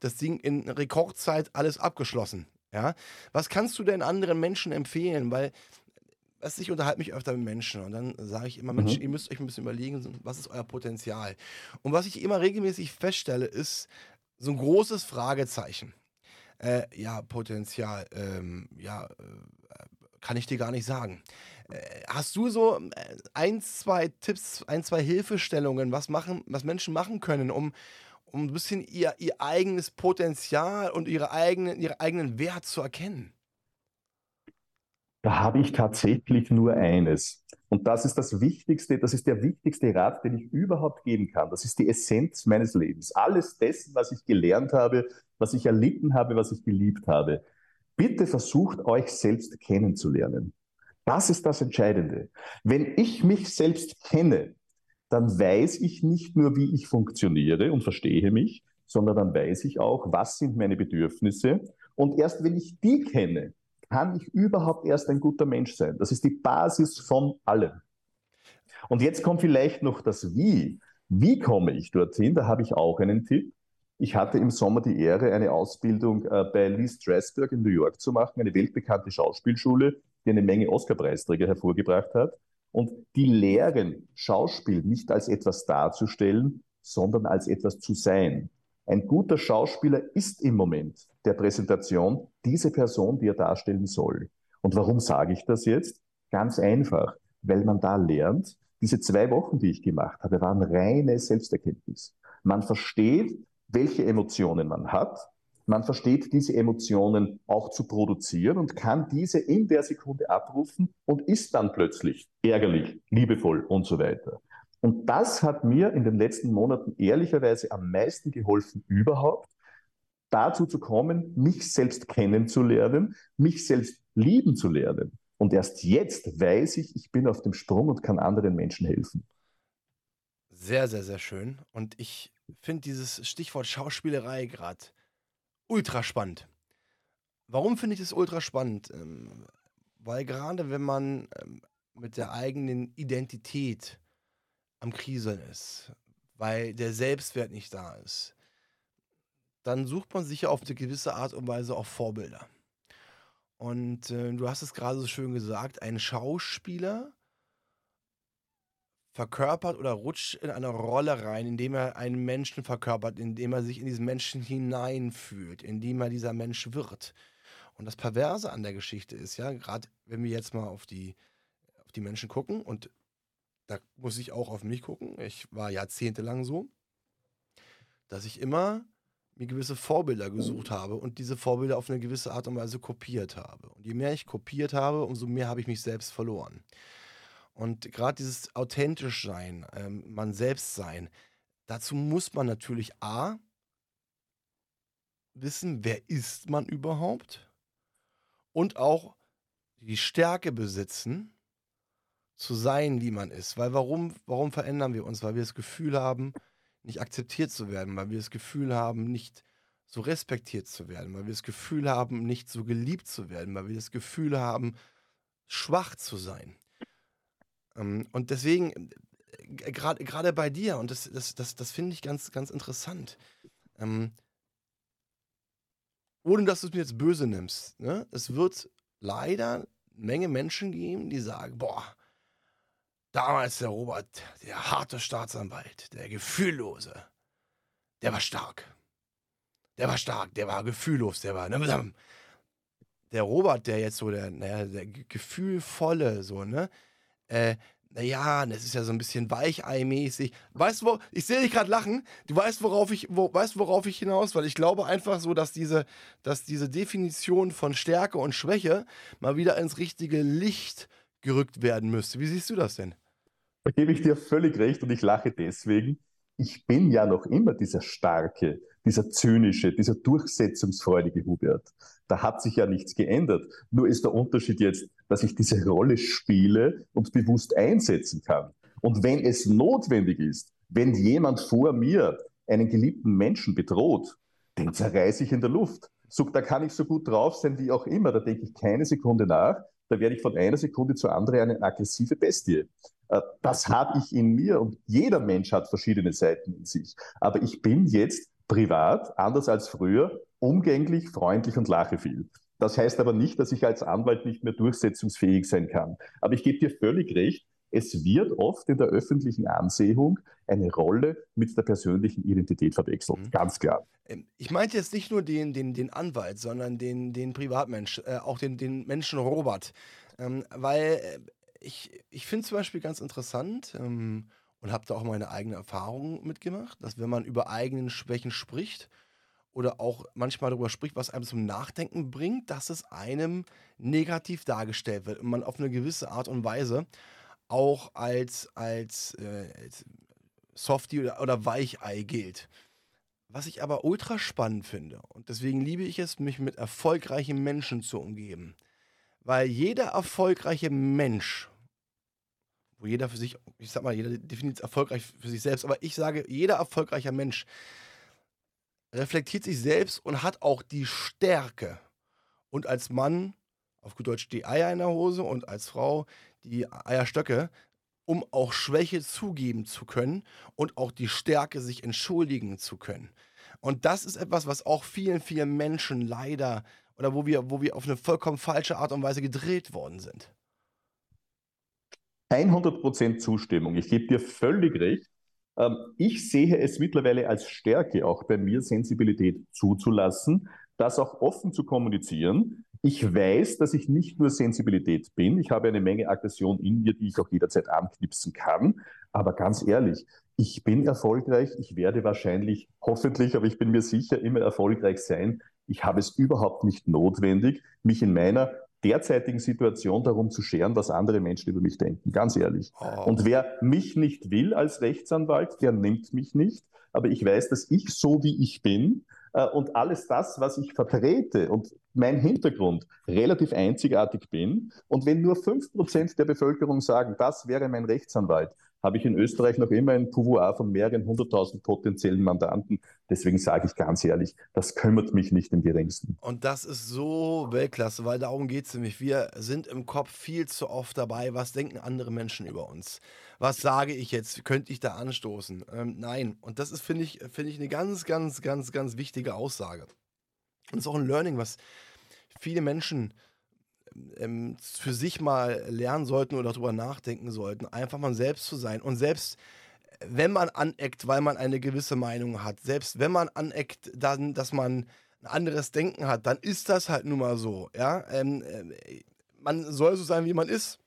[SPEAKER 1] Das Ding in Rekordzeit alles abgeschlossen. Ja? Was kannst du denn anderen Menschen empfehlen? Weil was ich unterhalte mich öfter mit Menschen und dann sage ich immer, Mensch, mhm. ihr müsst euch ein bisschen überlegen, was ist euer Potenzial? Und was ich immer regelmäßig feststelle, ist so ein großes Fragezeichen. Äh, ja, Potenzial, ähm, ja, äh, kann ich dir gar nicht sagen. Äh, hast du so äh, ein, zwei Tipps, ein, zwei Hilfestellungen, was, machen, was Menschen machen können, um, um ein bisschen ihr, ihr eigenes Potenzial und ihre eigenen, ihren eigenen Wert zu erkennen?
[SPEAKER 2] Da habe ich tatsächlich nur eines. Und das ist das Wichtigste, das ist der wichtigste Rat, den ich überhaupt geben kann. Das ist die Essenz meines Lebens. Alles dessen, was ich gelernt habe, was ich erlitten habe, was ich geliebt habe. Bitte versucht euch selbst kennenzulernen. Das ist das Entscheidende. Wenn ich mich selbst kenne, dann weiß ich nicht nur, wie ich funktioniere und verstehe mich, sondern dann weiß ich auch, was sind meine Bedürfnisse. Und erst wenn ich die kenne, kann ich überhaupt erst ein guter Mensch sein? Das ist die Basis von allem. Und jetzt kommt vielleicht noch das Wie. Wie komme ich dorthin? Da habe ich auch einen Tipp. Ich hatte im Sommer die Ehre, eine Ausbildung äh, bei Lee Strasberg in New York zu machen, eine weltbekannte Schauspielschule, die eine Menge Oscar-Preisträger hervorgebracht hat. Und die lehren, Schauspiel nicht als etwas darzustellen, sondern als etwas zu sein. Ein guter Schauspieler ist im Moment der Präsentation diese Person, die er darstellen soll. Und warum sage ich das jetzt? Ganz einfach, weil man da lernt, diese zwei Wochen, die ich gemacht habe, waren reine Selbsterkenntnis. Man versteht, welche Emotionen man hat. Man versteht diese Emotionen auch zu produzieren und kann diese in der Sekunde abrufen und ist dann plötzlich ärgerlich, liebevoll und so weiter. Und das hat mir in den letzten Monaten ehrlicherweise am meisten geholfen überhaupt, dazu zu kommen, mich selbst kennenzulernen, mich selbst lieben zu lernen. Und erst jetzt weiß ich, ich bin auf dem Sprung und kann anderen Menschen helfen.
[SPEAKER 1] Sehr, sehr, sehr schön. Und ich finde dieses Stichwort Schauspielerei gerade ultra spannend. Warum finde ich das ultra spannend? Ähm, weil gerade wenn man ähm, mit der eigenen Identität am Kriseln ist, weil der Selbstwert nicht da ist, dann sucht man sich ja auf eine gewisse Art und Weise auch Vorbilder. Und äh, du hast es gerade so schön gesagt, ein Schauspieler verkörpert oder rutscht in eine Rolle rein, indem er einen Menschen verkörpert, indem er sich in diesen Menschen hineinfühlt, indem er dieser Mensch wird. Und das Perverse an der Geschichte ist ja, gerade wenn wir jetzt mal auf die, auf die Menschen gucken und da muss ich auch auf mich gucken. Ich war jahrzehntelang so, dass ich immer mir gewisse Vorbilder gesucht habe und diese Vorbilder auf eine gewisse Art und Weise kopiert habe. Und je mehr ich kopiert habe, umso mehr habe ich mich selbst verloren. Und gerade dieses authentisch sein, ähm, man selbst sein, dazu muss man natürlich A, wissen, wer ist man überhaupt und auch die Stärke besitzen, zu sein, wie man ist. Weil warum, warum verändern wir uns? Weil wir das Gefühl haben, nicht akzeptiert zu werden, weil wir das Gefühl haben, nicht so respektiert zu werden, weil wir das Gefühl haben, nicht so geliebt zu werden, weil wir das Gefühl haben, schwach zu sein. Ähm, und deswegen, äh, gerade bei dir, und das, das, das, das finde ich ganz, ganz interessant, ähm, ohne dass du es mir jetzt böse nimmst, ne? es wird leider eine Menge Menschen geben, die sagen, boah, Damals der Robert, der harte Staatsanwalt, der Gefühllose, der war stark. Der war stark, der war gefühllos, der war. Ne, der Robert, der jetzt so der, naja, der gefühlvolle, so, ne? Äh, naja, das ist ja so ein bisschen Weichei-mäßig. Weißt du, wo, ich sehe dich gerade lachen. Du weißt, worauf ich, wo, weißt, worauf ich hinaus, weil ich glaube einfach so, dass diese, dass diese Definition von Stärke und Schwäche mal wieder ins richtige Licht gerückt werden müsste. Wie siehst du das denn?
[SPEAKER 2] Da gebe ich dir völlig recht und ich lache deswegen. Ich bin ja noch immer dieser starke, dieser zynische, dieser durchsetzungsfreudige Hubert. Da hat sich ja nichts geändert. Nur ist der Unterschied jetzt, dass ich diese Rolle spiele und bewusst einsetzen kann. Und wenn es notwendig ist, wenn jemand vor mir einen geliebten Menschen bedroht, den zerreiße ich in der Luft. So, da kann ich so gut drauf sein wie auch immer. Da denke ich keine Sekunde nach. Da werde ich von einer Sekunde zur anderen eine aggressive Bestie. Äh, das habe ich in mir und jeder Mensch hat verschiedene Seiten in sich. Aber ich bin jetzt privat, anders als früher, umgänglich, freundlich und lache viel. Das heißt aber nicht, dass ich als Anwalt nicht mehr durchsetzungsfähig sein kann. Aber ich gebe dir völlig recht, es wird oft in der öffentlichen Ansehung eine Rolle mit der persönlichen Identität verwechselt. Mhm. Ganz klar.
[SPEAKER 1] Ähm, ich meinte jetzt nicht nur den, den, den Anwalt, sondern den, den Privatmensch, äh, auch den, den Menschen Robert. Ähm, weil äh, ich, ich finde zum Beispiel ganz interessant ähm, und habe da auch meine eigene Erfahrung mitgemacht, dass wenn man über eigenen Schwächen spricht oder auch manchmal darüber spricht, was einem zum Nachdenken bringt, dass es einem negativ dargestellt wird und man auf eine gewisse Art und Weise auch als, als, äh, als Softie oder, oder Weichei gilt. Was ich aber ultra spannend finde und deswegen liebe ich es, mich mit erfolgreichen Menschen zu umgeben. Weil jeder erfolgreiche Mensch wo jeder für sich, ich sag mal, jeder definiert es erfolgreich für sich selbst, aber ich sage, jeder erfolgreiche Mensch reflektiert sich selbst und hat auch die Stärke. Und als Mann, auf gut Deutsch, die Eier in der Hose und als Frau die Eierstöcke, um auch Schwäche zugeben zu können und auch die Stärke, sich entschuldigen zu können. Und das ist etwas, was auch vielen, vielen Menschen leider oder wo wir, wo wir auf eine vollkommen falsche Art und Weise gedreht worden sind.
[SPEAKER 2] 100% Zustimmung. Ich gebe dir völlig recht. Ähm, ich sehe es mittlerweile als Stärke, auch bei mir Sensibilität zuzulassen, das auch offen zu kommunizieren. Ich weiß, dass ich nicht nur Sensibilität bin. Ich habe eine Menge Aggression in mir, die ich auch jederzeit anknipsen kann. Aber ganz ehrlich, ich bin erfolgreich. Ich werde wahrscheinlich, hoffentlich, aber ich bin mir sicher, immer erfolgreich sein. Ich habe es überhaupt nicht notwendig, mich in meiner derzeitigen Situation darum zu scheren, was andere Menschen über mich denken. Ganz ehrlich. Oh. Und wer mich nicht will als Rechtsanwalt, der nimmt mich nicht. Aber ich weiß, dass ich so wie ich bin äh, und alles das, was ich vertrete und mein Hintergrund relativ einzigartig bin. Und wenn nur fünf Prozent der Bevölkerung sagen, das wäre mein Rechtsanwalt, habe ich in Österreich noch immer ein Pouvoir von mehreren hunderttausend potenziellen Mandanten. Deswegen sage ich ganz ehrlich, das kümmert mich nicht im geringsten.
[SPEAKER 1] Und das ist so Weltklasse, weil darum geht es nämlich. Wir sind im Kopf viel zu oft dabei, was denken andere Menschen über uns? Was sage ich jetzt? Könnte ich da anstoßen? Ähm, nein. Und das ist, finde ich, find ich, eine ganz, ganz, ganz, ganz wichtige Aussage. Und es ist auch ein Learning, was viele Menschen ähm, für sich mal lernen sollten oder darüber nachdenken sollten, einfach mal selbst zu sein. Und selbst wenn man aneckt, weil man eine gewisse Meinung hat, selbst wenn man aneckt, dann, dass man ein anderes Denken hat, dann ist das halt nun mal so. Ja? Ähm, äh, man soll so sein, wie man ist.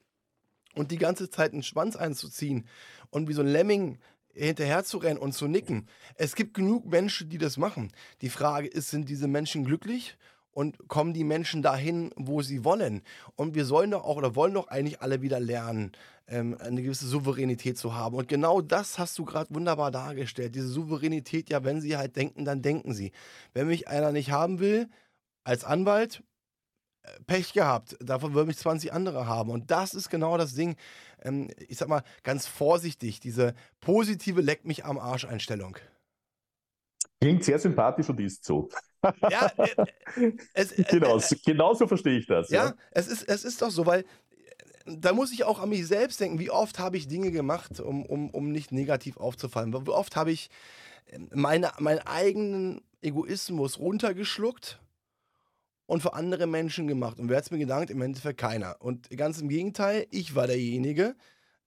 [SPEAKER 1] Und die ganze Zeit einen Schwanz einzuziehen und wie so ein Lemming hinterher zu rennen und zu nicken. Es gibt genug Menschen, die das machen. Die Frage ist, sind diese Menschen glücklich und kommen die Menschen dahin, wo sie wollen. Und wir sollen doch auch oder wollen doch eigentlich alle wieder lernen, ähm, eine gewisse Souveränität zu haben. Und genau das hast du gerade wunderbar dargestellt. Diese Souveränität, ja, wenn sie halt denken, dann denken sie. Wenn mich einer nicht haben will, als Anwalt, äh, Pech gehabt. Davon würden mich 20 andere haben. Und das ist genau das Ding. Ähm, ich sag mal ganz vorsichtig, diese positive Leck mich am Arsch Einstellung.
[SPEAKER 2] Klingt sehr sympathisch und ist so. Ja, äh, es, äh, genau, äh, genauso verstehe ich das.
[SPEAKER 1] Ja, ja, Es, ist, es ist doch so, weil da muss ich auch an mich selbst denken, wie oft habe ich Dinge gemacht, um, um, um nicht negativ aufzufallen. Wie oft habe ich ähm, meine, meinen eigenen Egoismus runtergeschluckt und für andere Menschen gemacht. Und wer hat es mir gedankt? Im Endeffekt keiner. Und ganz im Gegenteil, ich war derjenige,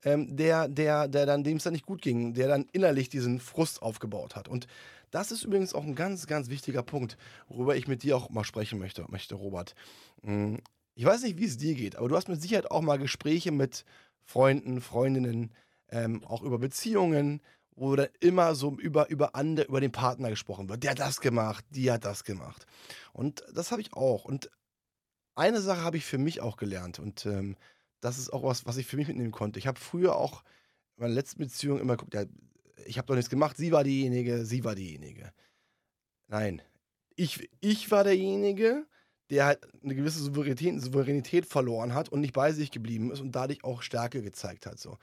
[SPEAKER 1] ähm, der, der, der dann, dem es dann nicht gut ging, der dann innerlich diesen Frust aufgebaut hat. Und das ist übrigens auch ein ganz, ganz wichtiger Punkt, worüber ich mit dir auch mal sprechen möchte, möchte Robert. Hm, ich weiß nicht, wie es dir geht, aber du hast mit Sicherheit auch mal Gespräche mit Freunden, Freundinnen, ähm, auch über Beziehungen, wo dann immer so über, über andere, über den Partner gesprochen wird. Der hat das gemacht, die hat das gemacht. Und das habe ich auch. Und eine Sache habe ich für mich auch gelernt. Und ähm, das ist auch was, was ich für mich mitnehmen konnte. Ich habe früher auch in meiner letzten Beziehung immer geguckt, ja, ich habe doch nichts gemacht, sie war diejenige, sie war diejenige. Nein, ich, ich war derjenige, der halt eine gewisse Souveränität, Souveränität verloren hat und nicht bei sich geblieben ist und dadurch auch Stärke gezeigt hat. So.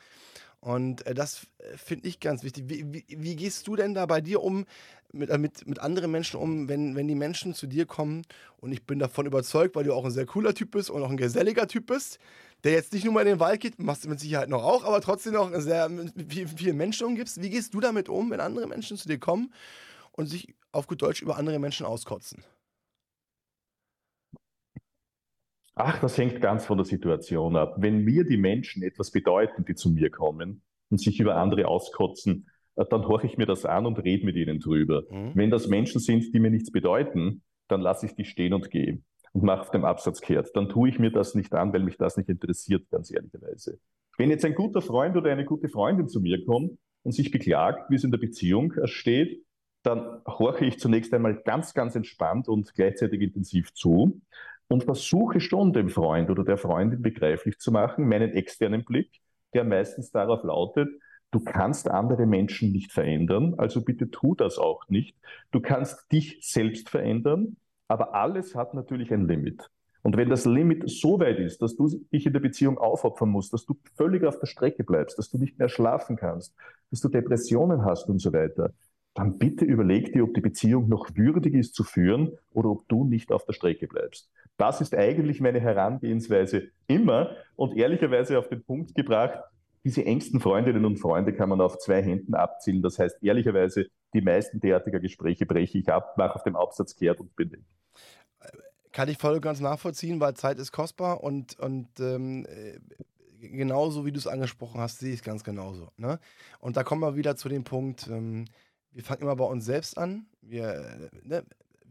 [SPEAKER 1] Und äh, das äh, finde ich ganz wichtig. Wie, wie, wie, gehst du denn da bei dir um, mit, äh, mit, mit anderen Menschen um, wenn, wenn die Menschen zu dir kommen? Und ich bin davon überzeugt, weil du auch ein sehr cooler Typ bist und auch ein geselliger Typ bist, der jetzt nicht nur mal in den Wald geht, machst du mit Sicherheit noch auch, aber trotzdem noch sehr vielen Menschen umgibst. Wie gehst du damit um, wenn andere Menschen zu dir kommen und sich auf gut Deutsch über andere Menschen auskotzen?
[SPEAKER 2] Ach, das hängt ganz von der Situation ab. Wenn mir die Menschen etwas bedeuten, die zu mir kommen und sich über andere auskotzen, äh, dann horche ich mir das an und rede mit ihnen drüber. Mhm. Wenn das Menschen sind, die mir nichts bedeuten, dann lasse ich die stehen und gehen und mache auf dem Absatz kehrt. Dann tue ich mir das nicht an, weil mich das nicht interessiert, ganz ehrlicherweise. Wenn jetzt ein guter Freund oder eine gute Freundin zu mir kommt und sich beklagt, wie es in der Beziehung steht, dann horche ich zunächst einmal ganz, ganz entspannt und gleichzeitig intensiv zu und versuche schon dem Freund oder der Freundin begreiflich zu machen, meinen externen Blick, der meistens darauf lautet, du kannst andere Menschen nicht verändern, also bitte tu das auch nicht. Du kannst dich selbst verändern, aber alles hat natürlich ein Limit. Und wenn das Limit so weit ist, dass du dich in der Beziehung aufopfern musst, dass du völlig auf der Strecke bleibst, dass du nicht mehr schlafen kannst, dass du Depressionen hast und so weiter, dann bitte überleg dir, ob die Beziehung noch würdig ist zu führen oder ob du nicht auf der Strecke bleibst. Das ist eigentlich meine Herangehensweise immer und ehrlicherweise auf den Punkt gebracht, diese engsten Freundinnen und Freunde kann man auf zwei Händen abzielen. Das heißt, ehrlicherweise, die meisten derartiger Gespräche breche ich ab, mache auf dem Absatz kehrt und bin weg.
[SPEAKER 1] Kann ich voll und ganz nachvollziehen, weil Zeit ist kostbar und, und ähm, genauso wie du es angesprochen hast, sehe ich es ganz genauso. Ne? Und da kommen wir wieder zu dem Punkt, ähm, wir fangen immer bei uns selbst an. Wir, ne,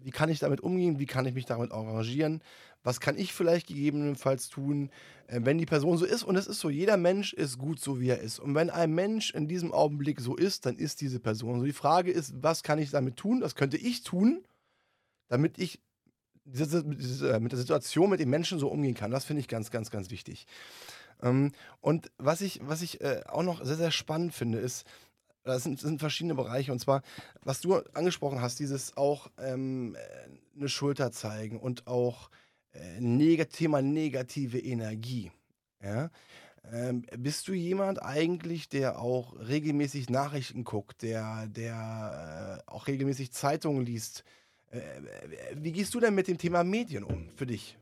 [SPEAKER 1] wie kann ich damit umgehen? Wie kann ich mich damit arrangieren? Was kann ich vielleicht gegebenenfalls tun, äh, wenn die Person so ist? Und es ist so, jeder Mensch ist gut so, wie er ist. Und wenn ein Mensch in diesem Augenblick so ist, dann ist diese Person so. Die Frage ist, was kann ich damit tun? Was könnte ich tun, damit ich äh, mit der Situation mit den Menschen so umgehen kann? Das finde ich ganz, ganz, ganz wichtig. Ähm, und was ich, was ich äh, auch noch sehr, sehr spannend finde, ist, das sind, sind, verschiedene Bereiche. Und zwar, was du angesprochen hast, dieses auch ähm, eine Schulter zeigen und auch äh, neg Thema negative Energie. Ja? Ähm, bist du jemand eigentlich, der auch regelmäßig Nachrichten guckt, der, der äh, auch regelmäßig Zeitungen liest? Äh, wie gehst du denn mit dem Thema Medien um für dich?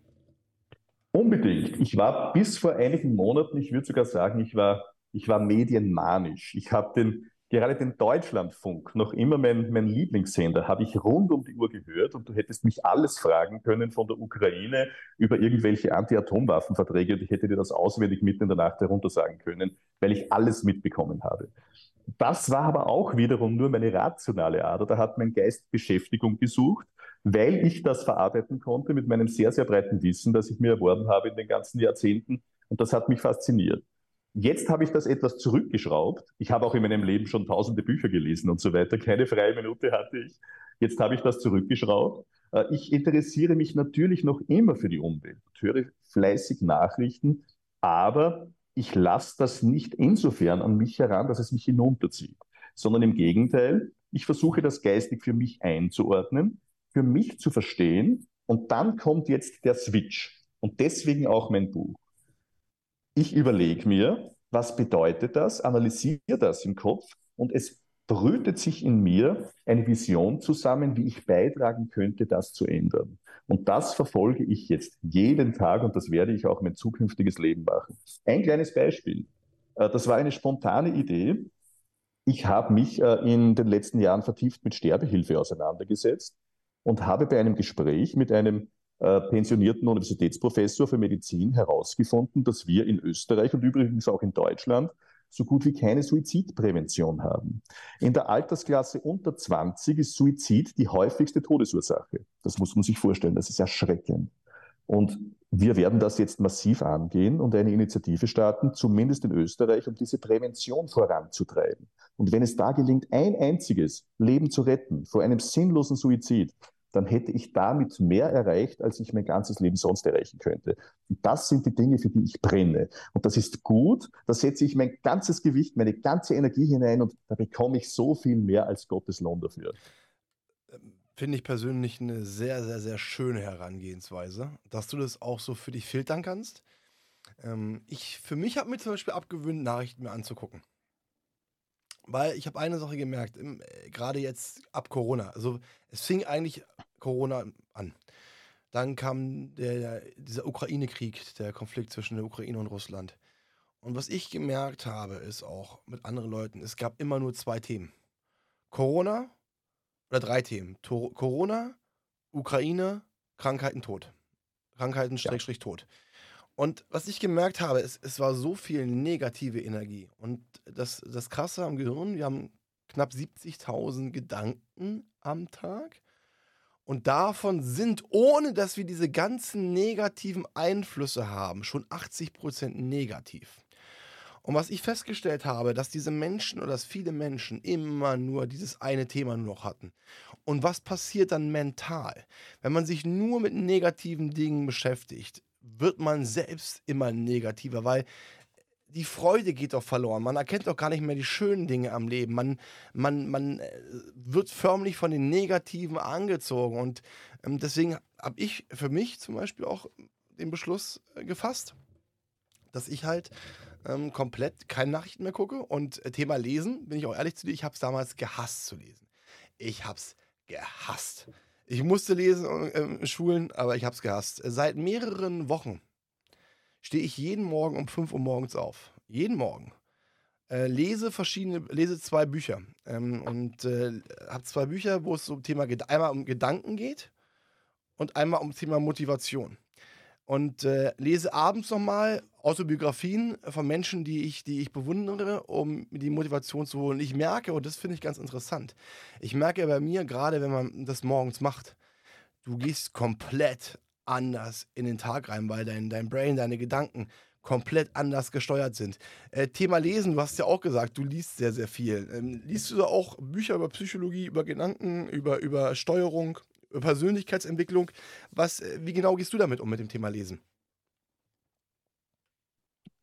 [SPEAKER 2] Unbedingt. Ich war bis vor einigen Monaten, ich würde sogar sagen, ich war, ich war medienmanisch. Ich habe den gerade den Deutschlandfunk, noch immer mein, mein Lieblingssender, habe ich rund um die Uhr gehört und du hättest mich alles fragen können von der Ukraine über irgendwelche Anti-Atomwaffenverträge und ich hätte dir das auswendig mitten in der Nacht herunter sagen können, weil ich alles mitbekommen habe. Das war aber auch wiederum nur meine rationale Ader. Da hat mein Geist Beschäftigung gesucht, weil ich das verarbeiten konnte mit meinem sehr, sehr breiten Wissen, das ich mir erworben habe in den ganzen Jahrzehnten. Und das hat mich fasziniert. Jetzt habe ich das etwas zurückgeschraubt. Ich habe auch in meinem Leben schon tausende Bücher gelesen und so weiter. Keine freie Minute hatte ich. Jetzt habe ich das zurückgeschraubt. Äh, ich interessiere mich natürlich noch immer für die Umwelt und höre fleißig Nachrichten, aber ich lasse das nicht insofern an mich heran, dass es mich hinunterzieht, sondern im Gegenteil, ich versuche das geistig für mich einzuordnen, für mich zu verstehen und dann kommt jetzt der Switch. Und deswegen auch mein Buch ich überlege mir, was bedeutet das, analysiere das im Kopf und es brütet sich in mir eine Vision zusammen, wie ich beitragen könnte, das zu ändern. Und das verfolge ich jetzt jeden Tag und das werde ich auch mein zukünftiges Leben machen. Ein kleines Beispiel. Äh, das war eine spontane Idee. Ich habe mich äh, in den letzten Jahren vertieft mit Sterbehilfe auseinandergesetzt und habe bei einem Gespräch mit einem äh, pensionierten Universitätsprofessor für Medizin herausgefunden, dass wir in Österreich und übrigens auch in Deutschland so gut wie keine Suizidprävention haben. In der Altersklasse unter 20 ist Suizid die häufigste Todesursache. Das muss man sich vorstellen, das ist erschreckend. Und wir werden das jetzt massiv angehen und eine Initiative starten, zumindest in Österreich, um diese Prävention voranzutreiben. Und wenn es da gelingt, ein einziges Leben zu retten vor einem sinnlosen Suizid, dann hätte ich damit mehr erreicht, als ich mein ganzes Leben sonst erreichen könnte. Und das sind die Dinge, für die ich brenne. Und das ist gut. Da setze ich mein ganzes Gewicht, meine ganze Energie hinein und da bekomme ich so viel mehr als Gottes Lohn dafür.
[SPEAKER 1] Finde ich persönlich eine sehr, sehr, sehr schöne Herangehensweise, dass du das auch so für dich filtern kannst. Ähm, ich, für mich habe mir zum Beispiel abgewöhnt, Nachrichten mir anzugucken. Weil ich habe eine Sache gemerkt, äh, gerade jetzt ab Corona. Also es fing eigentlich Corona an. Dann kam der, dieser Ukraine-Krieg, der Konflikt zwischen der Ukraine und Russland. Und was ich gemerkt habe, ist auch mit anderen Leuten, es gab immer nur zwei Themen. Corona oder drei Themen. To Corona, Ukraine, Krankheiten, Tod. Krankheiten, Schrägstrich, ja. Tod. Und was ich gemerkt habe, ist, es war so viel negative Energie. Und das, das Krasse am Gehirn, wir haben knapp 70.000 Gedanken am Tag. Und davon sind, ohne dass wir diese ganzen negativen Einflüsse haben, schon 80% negativ. Und was ich festgestellt habe, dass diese Menschen oder dass viele Menschen immer nur dieses eine Thema nur noch hatten. Und was passiert dann mental? Wenn man sich nur mit negativen Dingen beschäftigt, wird man selbst immer negativer, weil die Freude geht doch verloren. Man erkennt doch gar nicht mehr die schönen Dinge am Leben. Man, man, man äh, wird förmlich von den Negativen angezogen. Und ähm, deswegen habe ich für mich zum Beispiel auch den Beschluss äh, gefasst, dass ich halt ähm, komplett keine Nachrichten mehr gucke. Und äh, Thema Lesen, bin ich auch ehrlich zu dir, ich habe es damals gehasst zu lesen. Ich habe es gehasst. Ich musste lesen in Schulen, aber ich habe es gehasst. Seit mehreren Wochen stehe ich jeden Morgen um 5 Uhr morgens auf. Jeden Morgen. Äh, lese verschiedene, lese zwei Bücher. Ähm, und äh, habe zwei Bücher, wo es um Thema einmal um Gedanken geht und einmal um Thema Motivation und äh, lese abends nochmal Autobiografien von Menschen, die ich, die ich bewundere, um die Motivation zu holen. Ich merke, und das finde ich ganz interessant, ich merke bei mir, gerade wenn man das morgens macht, du gehst komplett anders in den Tag rein, weil dein, dein Brain, deine Gedanken komplett anders gesteuert sind. Äh, Thema Lesen, du hast ja auch gesagt, du liest sehr, sehr viel. Ähm, liest du da auch Bücher über Psychologie, über Gedanken, über, über Steuerung? Persönlichkeitsentwicklung. Was, äh, wie genau gehst du damit um mit dem Thema Lesen?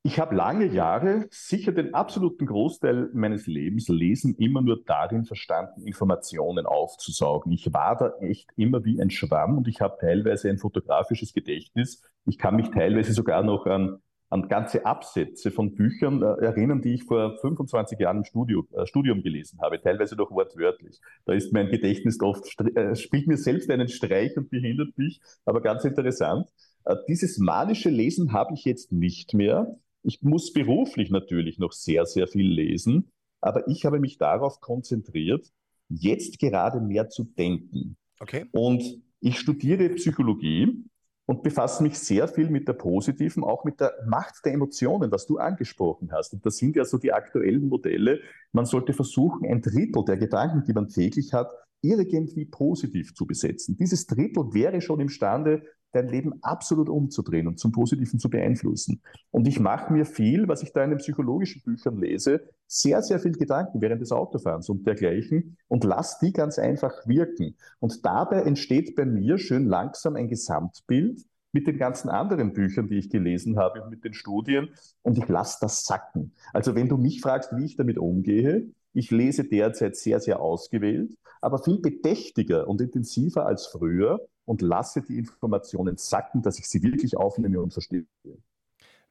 [SPEAKER 2] Ich habe lange Jahre, sicher den absoluten Großteil meines Lebens, Lesen immer nur darin verstanden, Informationen aufzusaugen. Ich war da echt immer wie ein Schwamm und ich habe teilweise ein fotografisches Gedächtnis. Ich kann mich teilweise sogar noch an an ganze Absätze von Büchern äh, erinnern, die ich vor 25 Jahren im Studio, äh, Studium gelesen habe, teilweise noch wortwörtlich. Da ist mein Gedächtnis oft, äh, spielt mir selbst einen Streich und behindert mich, aber ganz interessant. Äh, dieses manische Lesen habe ich jetzt nicht mehr. Ich muss beruflich natürlich noch sehr, sehr viel lesen, aber ich habe mich darauf konzentriert, jetzt gerade mehr zu denken. Okay. Und ich studiere Psychologie und befasse mich sehr viel mit der positiven, auch mit der Macht der Emotionen, was du angesprochen hast. Und das sind ja so die aktuellen Modelle. Man sollte versuchen, ein Drittel der Gedanken, die man täglich hat, irgendwie positiv zu besetzen. Dieses Drittel wäre schon imstande, dein Leben absolut umzudrehen und zum Positiven zu beeinflussen. Und ich mache mir viel, was ich da in den psychologischen Büchern lese, sehr, sehr viel Gedanken während des Autofahrens und dergleichen und lass die ganz einfach wirken. Und dabei entsteht bei mir schön langsam ein Gesamtbild mit den ganzen anderen Büchern, die ich gelesen habe und mit den Studien und ich lasse das sacken. Also wenn du mich fragst, wie ich damit umgehe, ich lese derzeit sehr, sehr ausgewählt, aber viel bedächtiger und intensiver als früher und lasse die Informationen sacken, dass ich sie wirklich aufnehme und verstehe.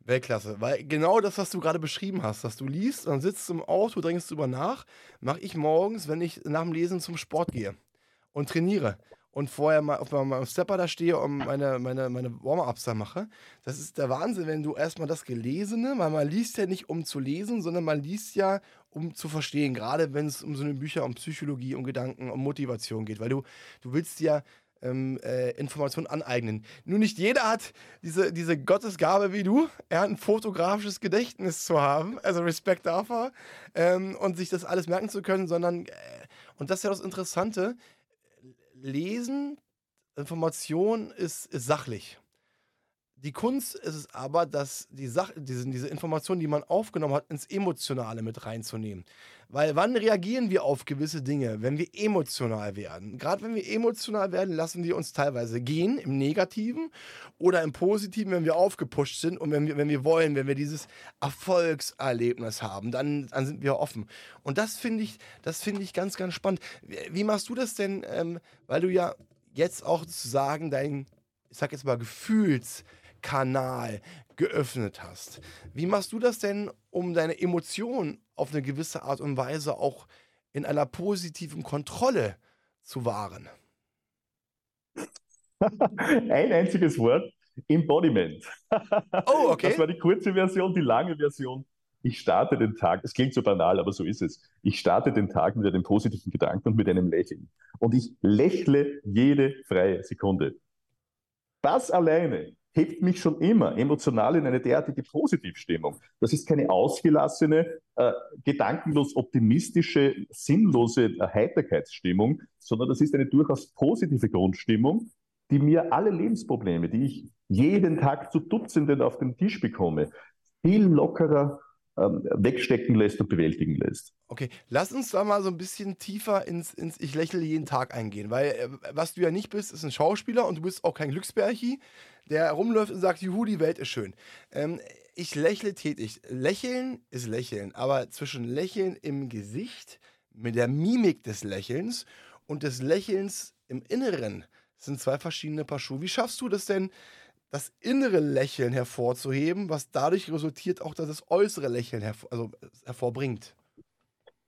[SPEAKER 1] Weltklasse, weil genau das, was du gerade beschrieben hast, dass du liest und sitzt im Auto, drängst drüber nach, mache ich morgens, wenn ich nach dem Lesen zum Sport gehe und trainiere und vorher mal auf meinem Stepper da stehe und meine, meine, meine Warm-Ups da mache. Das ist der Wahnsinn, wenn du erstmal das Gelesene, weil man liest ja nicht, um zu lesen, sondern man liest ja, um zu verstehen. Gerade wenn es um so eine Bücher um Psychologie, um Gedanken, um Motivation geht. Weil du, du willst ja ähm, äh, Informationen aneignen. Nur nicht jeder hat diese, diese Gottesgabe wie du, hat ein fotografisches Gedächtnis zu haben, also Respekt dafür, ähm, und sich das alles merken zu können, sondern, äh, und das ist ja das Interessante, Lesen, Information ist, ist sachlich. Die Kunst ist es aber, dass die Sache, diese, diese Informationen, die man aufgenommen hat, ins Emotionale mit reinzunehmen. Weil wann reagieren wir auf gewisse Dinge? Wenn wir emotional werden. Gerade wenn wir emotional werden, lassen wir uns teilweise gehen im Negativen oder im Positiven, wenn wir aufgepusht sind und wenn wir, wenn wir wollen, wenn wir dieses Erfolgserlebnis haben, dann, dann sind wir offen. Und das finde ich, das finde ich ganz, ganz spannend. Wie, machst du das denn, ähm, weil du ja jetzt auch sozusagen dein, ich sag jetzt mal, Gefühls- Kanal geöffnet hast. Wie machst du das denn, um deine Emotionen auf eine gewisse Art und Weise auch in einer positiven Kontrolle zu wahren?
[SPEAKER 2] Ein einziges Wort, Embodiment. Oh, okay. Das war die kurze Version, die lange Version. Ich starte den Tag, es klingt so banal, aber so ist es. Ich starte den Tag mit einem positiven Gedanken und mit einem Lächeln. Und ich lächle jede freie Sekunde. Das alleine hebt mich schon immer emotional in eine derartige Positivstimmung. Das ist keine ausgelassene, äh, gedankenlos optimistische, sinnlose äh, Heiterkeitsstimmung, sondern das ist eine durchaus positive Grundstimmung, die mir alle Lebensprobleme, die ich jeden Tag zu Dutzenden auf den Tisch bekomme, viel lockerer wegstecken lässt und bewältigen lässt.
[SPEAKER 1] Okay, lass uns da mal so ein bisschen tiefer ins, ins Ich lächle jeden Tag eingehen, weil äh, was du ja nicht bist, ist ein Schauspieler und du bist auch kein Glücksbärchi, der rumläuft und sagt, juhu, die Welt ist schön. Ähm, ich lächle tätig. Lächeln ist Lächeln, aber zwischen Lächeln im Gesicht, mit der Mimik des Lächelns und des Lächelns im Inneren sind zwei verschiedene Paar Schuhe. Wie schaffst du das denn, das innere Lächeln hervorzuheben, was dadurch resultiert auch, dass das äußere Lächeln hervor, also hervorbringt?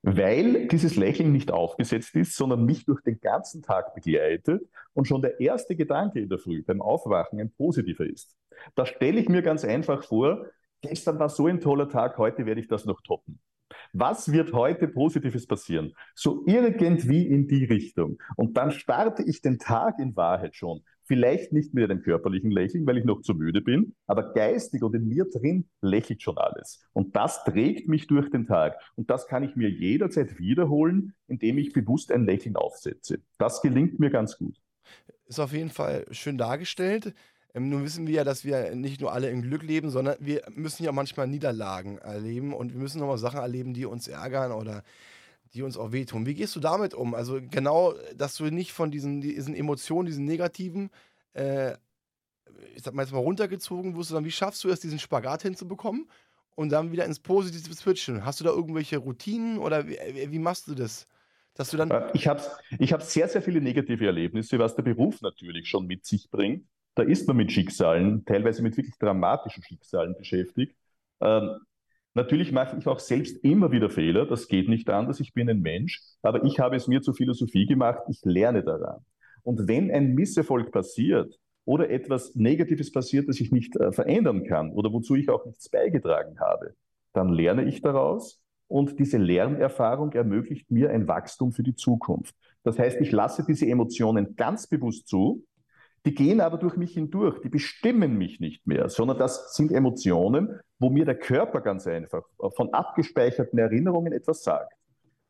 [SPEAKER 2] Weil dieses Lächeln nicht aufgesetzt ist, sondern mich durch den ganzen Tag begleitet und schon der erste Gedanke in der Früh beim Aufwachen ein positiver ist. Da stelle ich mir ganz einfach vor, gestern war so ein toller Tag, heute werde ich das noch toppen. Was wird heute Positives passieren? So irgendwie in die Richtung. Und dann starte ich den Tag in Wahrheit schon Vielleicht nicht mit einem körperlichen Lächeln, weil ich noch zu müde bin, aber geistig und in mir drin lächelt schon alles. Und das trägt mich durch den Tag. Und das kann ich mir jederzeit wiederholen, indem ich bewusst ein Lächeln aufsetze. Das gelingt mir ganz gut.
[SPEAKER 1] Ist auf jeden Fall schön dargestellt. Ähm, nun wissen wir ja, dass wir nicht nur alle im Glück leben, sondern wir müssen ja manchmal Niederlagen erleben und wir müssen nochmal Sachen erleben, die uns ärgern oder die uns auch wehtun. Wie gehst du damit um? Also genau, dass du nicht von diesen, diesen Emotionen, diesen negativen, äh, ich sag mal jetzt mal runtergezogen wirst, sondern wie schaffst du es, diesen Spagat hinzubekommen und dann wieder ins Positive switchen? Hast du da irgendwelche Routinen oder wie, wie machst du das? Dass du dann
[SPEAKER 2] äh, ich habe ich hab sehr, sehr viele negative Erlebnisse, was der Beruf natürlich schon mit sich bringt. Da ist man mit Schicksalen, teilweise mit wirklich dramatischen Schicksalen beschäftigt. Ähm, Natürlich mache ich auch selbst immer wieder Fehler, das geht nicht anders, ich bin ein Mensch, aber ich habe es mir zur Philosophie gemacht, ich lerne daran. Und wenn ein Misserfolg passiert oder etwas Negatives passiert, das ich nicht äh, verändern kann oder wozu ich auch nichts beigetragen habe, dann lerne ich daraus und diese Lernerfahrung ermöglicht mir ein Wachstum für die Zukunft. Das heißt, ich lasse diese Emotionen ganz bewusst zu, die gehen aber durch mich hindurch, die bestimmen mich nicht mehr, sondern das sind Emotionen, wo mir der Körper ganz einfach von abgespeicherten Erinnerungen etwas sagt.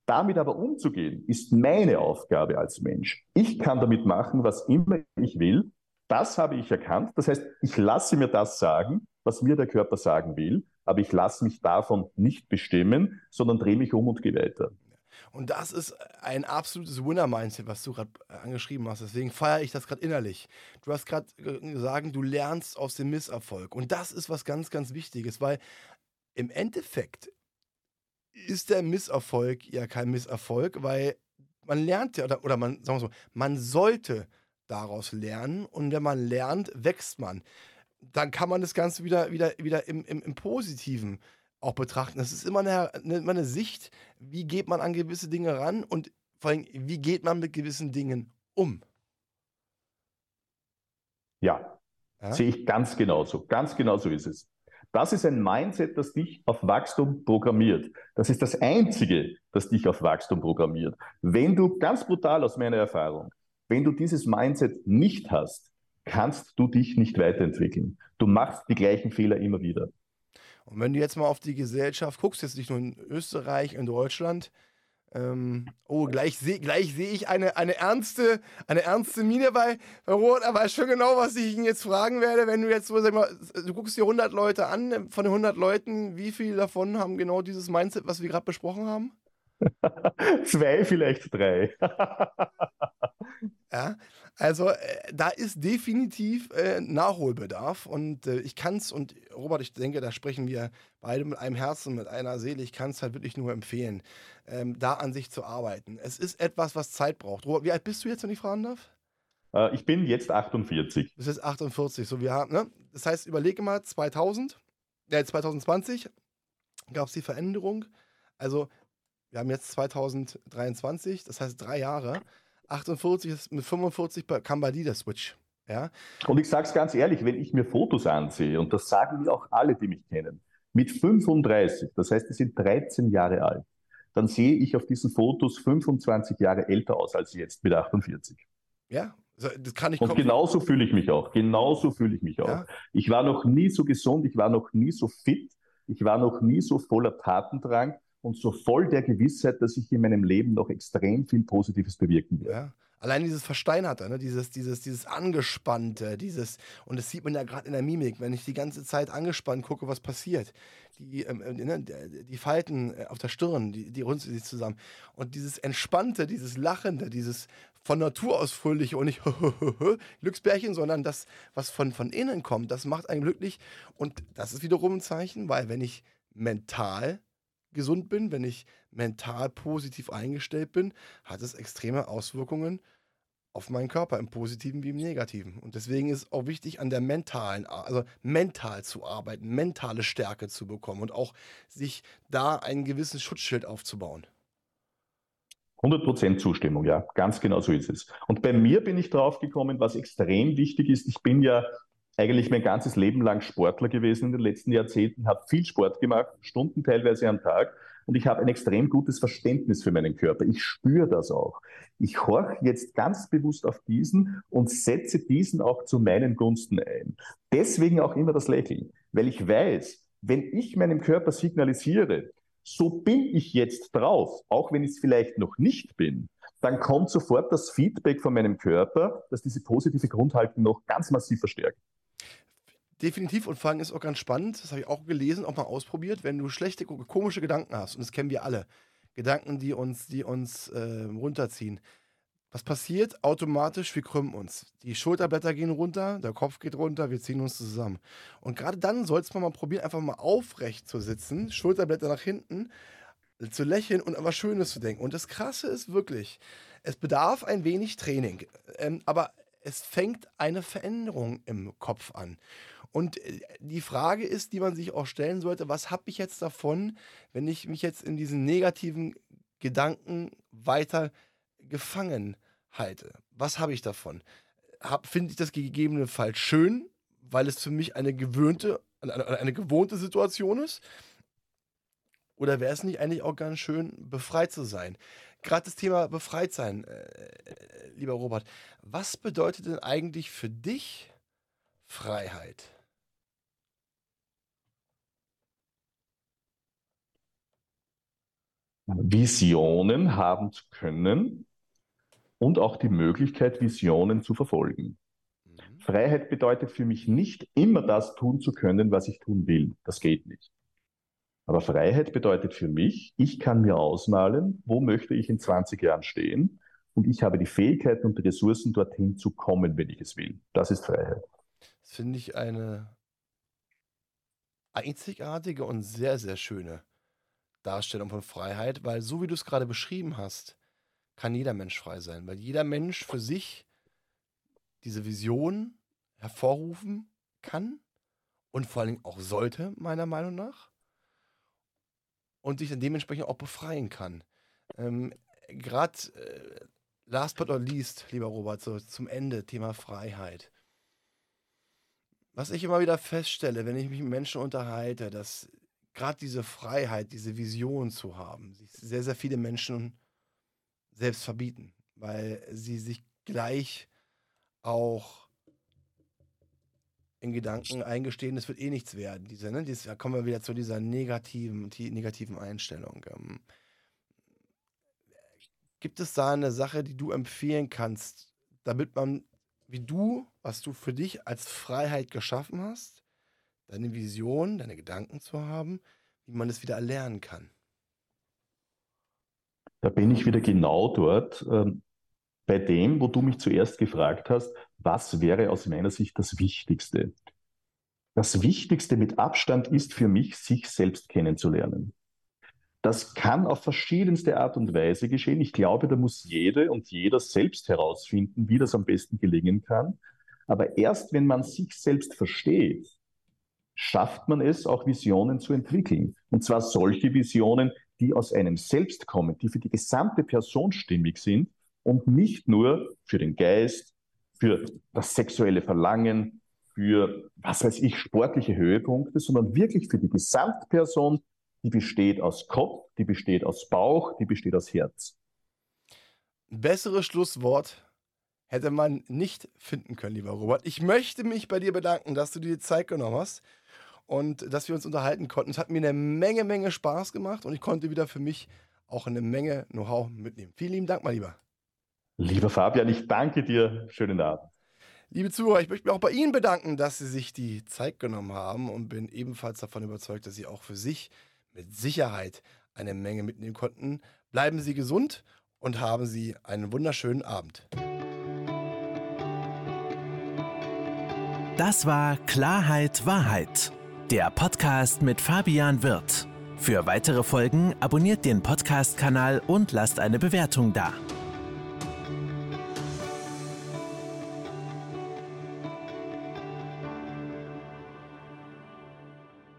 [SPEAKER 2] Damit aber umzugehen, ist meine Aufgabe als Mensch. Ich kann damit machen, was immer ich will. Das habe ich erkannt. Das heißt, ich lasse mir das sagen, was mir der Körper sagen will, aber ich lasse mich davon nicht bestimmen, sondern drehe mich um und gehe weiter.
[SPEAKER 1] Und das ist ein absolutes Winner-Mindset, was du gerade äh, angeschrieben hast. Deswegen feiere ich das gerade innerlich. Du hast gerade gesagt, du lernst aus dem Misserfolg. Und das ist was ganz, ganz Wichtiges, weil im Endeffekt ist der Misserfolg ja kein Misserfolg, weil man lernt ja, oder, oder man, sagen wir so, man sollte daraus lernen. Und wenn man lernt, wächst man. Dann kann man das Ganze wieder, wieder, wieder im, im, im Positiven auch betrachten. Das ist immer eine, immer eine Sicht, wie geht man an gewisse Dinge ran und vor allem, wie geht man mit gewissen Dingen um.
[SPEAKER 2] Ja, ja? sehe ich ganz genauso. Ganz genauso ist es. Das ist ein Mindset, das dich auf Wachstum programmiert. Das ist das Einzige, das dich auf Wachstum programmiert. Wenn du, ganz brutal aus meiner Erfahrung, wenn du dieses Mindset nicht hast, kannst du dich nicht weiterentwickeln. Du machst die gleichen Fehler immer wieder.
[SPEAKER 1] Und wenn du jetzt mal auf die Gesellschaft guckst, jetzt nicht nur in Österreich, in Deutschland, Ähm, oh, gleich sehe gleich seh ich eine, eine, ernste, eine ernste Miene bei, bei Robert. Er weiß schon genau, was ich ihn jetzt fragen werde. Wenn du jetzt so, sag mal, du guckst dir 100 Leute an, von den 100 Leuten, wie viele davon haben genau dieses Mindset, was wir gerade besprochen haben?
[SPEAKER 2] Zwei, vielleicht drei.
[SPEAKER 1] ja, also äh, da ist definitiv äh, Nachholbedarf und äh, ich kann es, und Robert, ich denke, da sprechen wir beide mit einem Herzen, mit einer Seele, ich kann es halt wirklich nur empfehlen, ähm, da an sich zu arbeiten. Es ist etwas, was Zeit braucht. Robert, wie alt bist du jetzt, wenn ich fragen darf?
[SPEAKER 2] Äh, ich bin jetzt 48.
[SPEAKER 1] Du bist jetzt 48, so wir haben, ne? Das heißt, überlege mal, 2000, äh, 2020 gab es die Veränderung. Also wir haben jetzt 2023, das heißt drei Jahre. 48 ist mit 45 kam bei dir der Switch. Ja?
[SPEAKER 2] Und ich sage es ganz ehrlich, wenn ich mir Fotos ansehe, und das sagen mir auch alle, die mich kennen, mit 35, das heißt, die sind 13 Jahre alt, dann sehe ich auf diesen Fotos 25 Jahre älter aus als jetzt mit 48.
[SPEAKER 1] Ja, das kann ich
[SPEAKER 2] Und genauso fühle ich mich auch. Genauso fühle ich mich auch. Ja. Ich war noch nie so gesund, ich war noch nie so fit, ich war noch nie so voller Tatendrang und so voll der Gewissheit, dass ich in meinem Leben noch extrem viel Positives bewirken werde.
[SPEAKER 1] Ja. Allein dieses Versteinerte, ne? dieses, dieses, dieses Angespannte, dieses, und das sieht man ja gerade in der Mimik, wenn ich die ganze Zeit angespannt gucke, was passiert. Die, ähm, äh, ne? die Falten äh, auf der Stirn, die, die runzeln sich zusammen. Und dieses Entspannte, dieses Lachende, dieses von Natur aus fröhliche und nicht Glücksbärchen, sondern das, was von, von innen kommt, das macht einen glücklich. Und das ist wiederum ein Zeichen, weil wenn ich mental gesund bin, wenn ich mental positiv eingestellt bin, hat es extreme Auswirkungen auf meinen Körper, im Positiven wie im Negativen. Und deswegen ist auch wichtig, an der mentalen, also mental zu arbeiten, mentale Stärke zu bekommen und auch sich da einen gewissen Schutzschild aufzubauen.
[SPEAKER 2] 100% Zustimmung, ja, ganz genau so ist es. Und bei mir bin ich drauf gekommen, was extrem wichtig ist. Ich bin ja eigentlich mein ganzes Leben lang Sportler gewesen in den letzten Jahrzehnten, habe viel Sport gemacht, Stunden teilweise am Tag und ich habe ein extrem gutes Verständnis für meinen Körper. Ich spüre das auch. Ich horche jetzt ganz bewusst auf diesen und setze diesen auch zu meinen Gunsten ein. Deswegen auch immer das Lächeln, weil ich weiß, wenn ich meinem Körper signalisiere, so bin ich jetzt drauf, auch wenn ich es vielleicht noch nicht bin, dann kommt sofort das Feedback von meinem Körper, dass diese positive Grundhaltung noch ganz massiv verstärkt.
[SPEAKER 1] Definitiv und vor allem ist auch ganz spannend, das habe ich auch gelesen, auch mal ausprobiert, wenn du schlechte, komische Gedanken hast, und das kennen wir alle, Gedanken, die uns, die uns äh, runterziehen. Was passiert? Automatisch, wir krümmen uns. Die Schulterblätter gehen runter, der Kopf geht runter, wir ziehen uns zusammen. Und gerade dann sollst man mal probieren, einfach mal aufrecht zu sitzen, Schulterblätter nach hinten, zu lächeln und an was Schönes zu denken. Und das Krasse ist wirklich, es bedarf ein wenig Training, ähm, aber es fängt eine Veränderung im Kopf an. Und äh, die Frage ist, die man sich auch stellen sollte, was habe ich jetzt davon, wenn ich mich jetzt in diesen negativen Gedanken weiter gefangen halte? Was habe ich davon? Finde ich das gegebenenfalls schön, weil es für mich eine gewöhnte, eine, eine gewohnte Situation ist? Oder wäre es nicht eigentlich auch ganz schön, befreit zu sein? Gerade das Thema befreit sein, äh, äh lieber Robert, was bedeutet denn eigentlich für dich Freiheit?
[SPEAKER 2] Visionen haben zu können und auch die Möglichkeit, Visionen zu verfolgen. Mhm. Freiheit bedeutet für mich nicht immer das tun zu können, was ich tun will. Das geht nicht. Aber Freiheit bedeutet für mich, ich kann mir ausmalen, wo möchte ich in 20 Jahren stehen und ich habe die Fähigkeiten und die Ressourcen, dorthin zu kommen, wenn ich es will. Das ist Freiheit.
[SPEAKER 1] Das finde ich eine einzigartige und sehr, sehr schöne Darstellung von Freiheit, weil so wie du es gerade beschrieben hast, kann jeder Mensch frei sein, weil jeder Mensch für sich diese Vision hervorrufen kann und vor allen Dingen auch sollte, meiner Meinung nach, und sich dann dementsprechend auch befreien kann. Ähm, Gerade äh, last but not least, lieber Robert, so zum Ende, Thema Freiheit. Was ich immer wieder feststelle, wenn ich mich mit Menschen unterhalte, dass gerade diese Freiheit, diese Vision zu haben, sich sehr, sehr viele Menschen selbst verbieten, weil sie sich gleich auch in Gedanken eingestehen, es wird eh nichts werden. Diese, ne, dieses, da kommen wir wieder zu dieser negativen, die negativen Einstellung. Ähm, Gibt es da eine Sache, die du empfehlen kannst, damit man, wie du, was du für dich als Freiheit geschaffen hast, deine Vision, deine Gedanken zu haben, wie man es wieder erlernen kann?
[SPEAKER 2] Da bin ich wieder genau dort, ähm, bei dem, wo du mich zuerst gefragt hast, was wäre aus meiner Sicht das Wichtigste? Das Wichtigste mit Abstand ist für mich, sich selbst kennenzulernen. Das kann auf verschiedenste Art und Weise geschehen. Ich glaube, da muss jede und jeder selbst herausfinden, wie das am besten gelingen kann. Aber erst wenn man sich selbst versteht, schafft man es, auch Visionen zu entwickeln. Und zwar solche Visionen, die aus einem selbst kommen, die für die gesamte Person stimmig sind und nicht nur für den Geist, für das sexuelle Verlangen, für, was weiß ich, sportliche Höhepunkte, sondern wirklich für die Gesamtperson, die besteht aus Kopf, die besteht aus Bauch, die besteht aus Herz.
[SPEAKER 1] Ein besseres Schlusswort hätte man nicht finden können, lieber Robert. Ich möchte mich bei dir bedanken, dass du dir die Zeit genommen hast und dass wir uns unterhalten konnten. Es hat mir eine Menge, Menge Spaß gemacht und ich konnte wieder für mich auch eine Menge Know-how mitnehmen. Vielen lieben Dank, mein Lieber.
[SPEAKER 2] Lieber Fabian, ich danke dir. Schönen Abend.
[SPEAKER 1] Liebe Zuhörer, ich möchte mich auch bei Ihnen bedanken, dass Sie sich die Zeit genommen haben und bin ebenfalls davon überzeugt, dass Sie auch für sich mit Sicherheit eine Menge mitnehmen konnten. Bleiben Sie gesund und haben Sie einen wunderschönen Abend.
[SPEAKER 3] Das war Klarheit Wahrheit, der Podcast mit Fabian Wirth. Für weitere Folgen abonniert den Podcast-Kanal und lasst eine Bewertung da.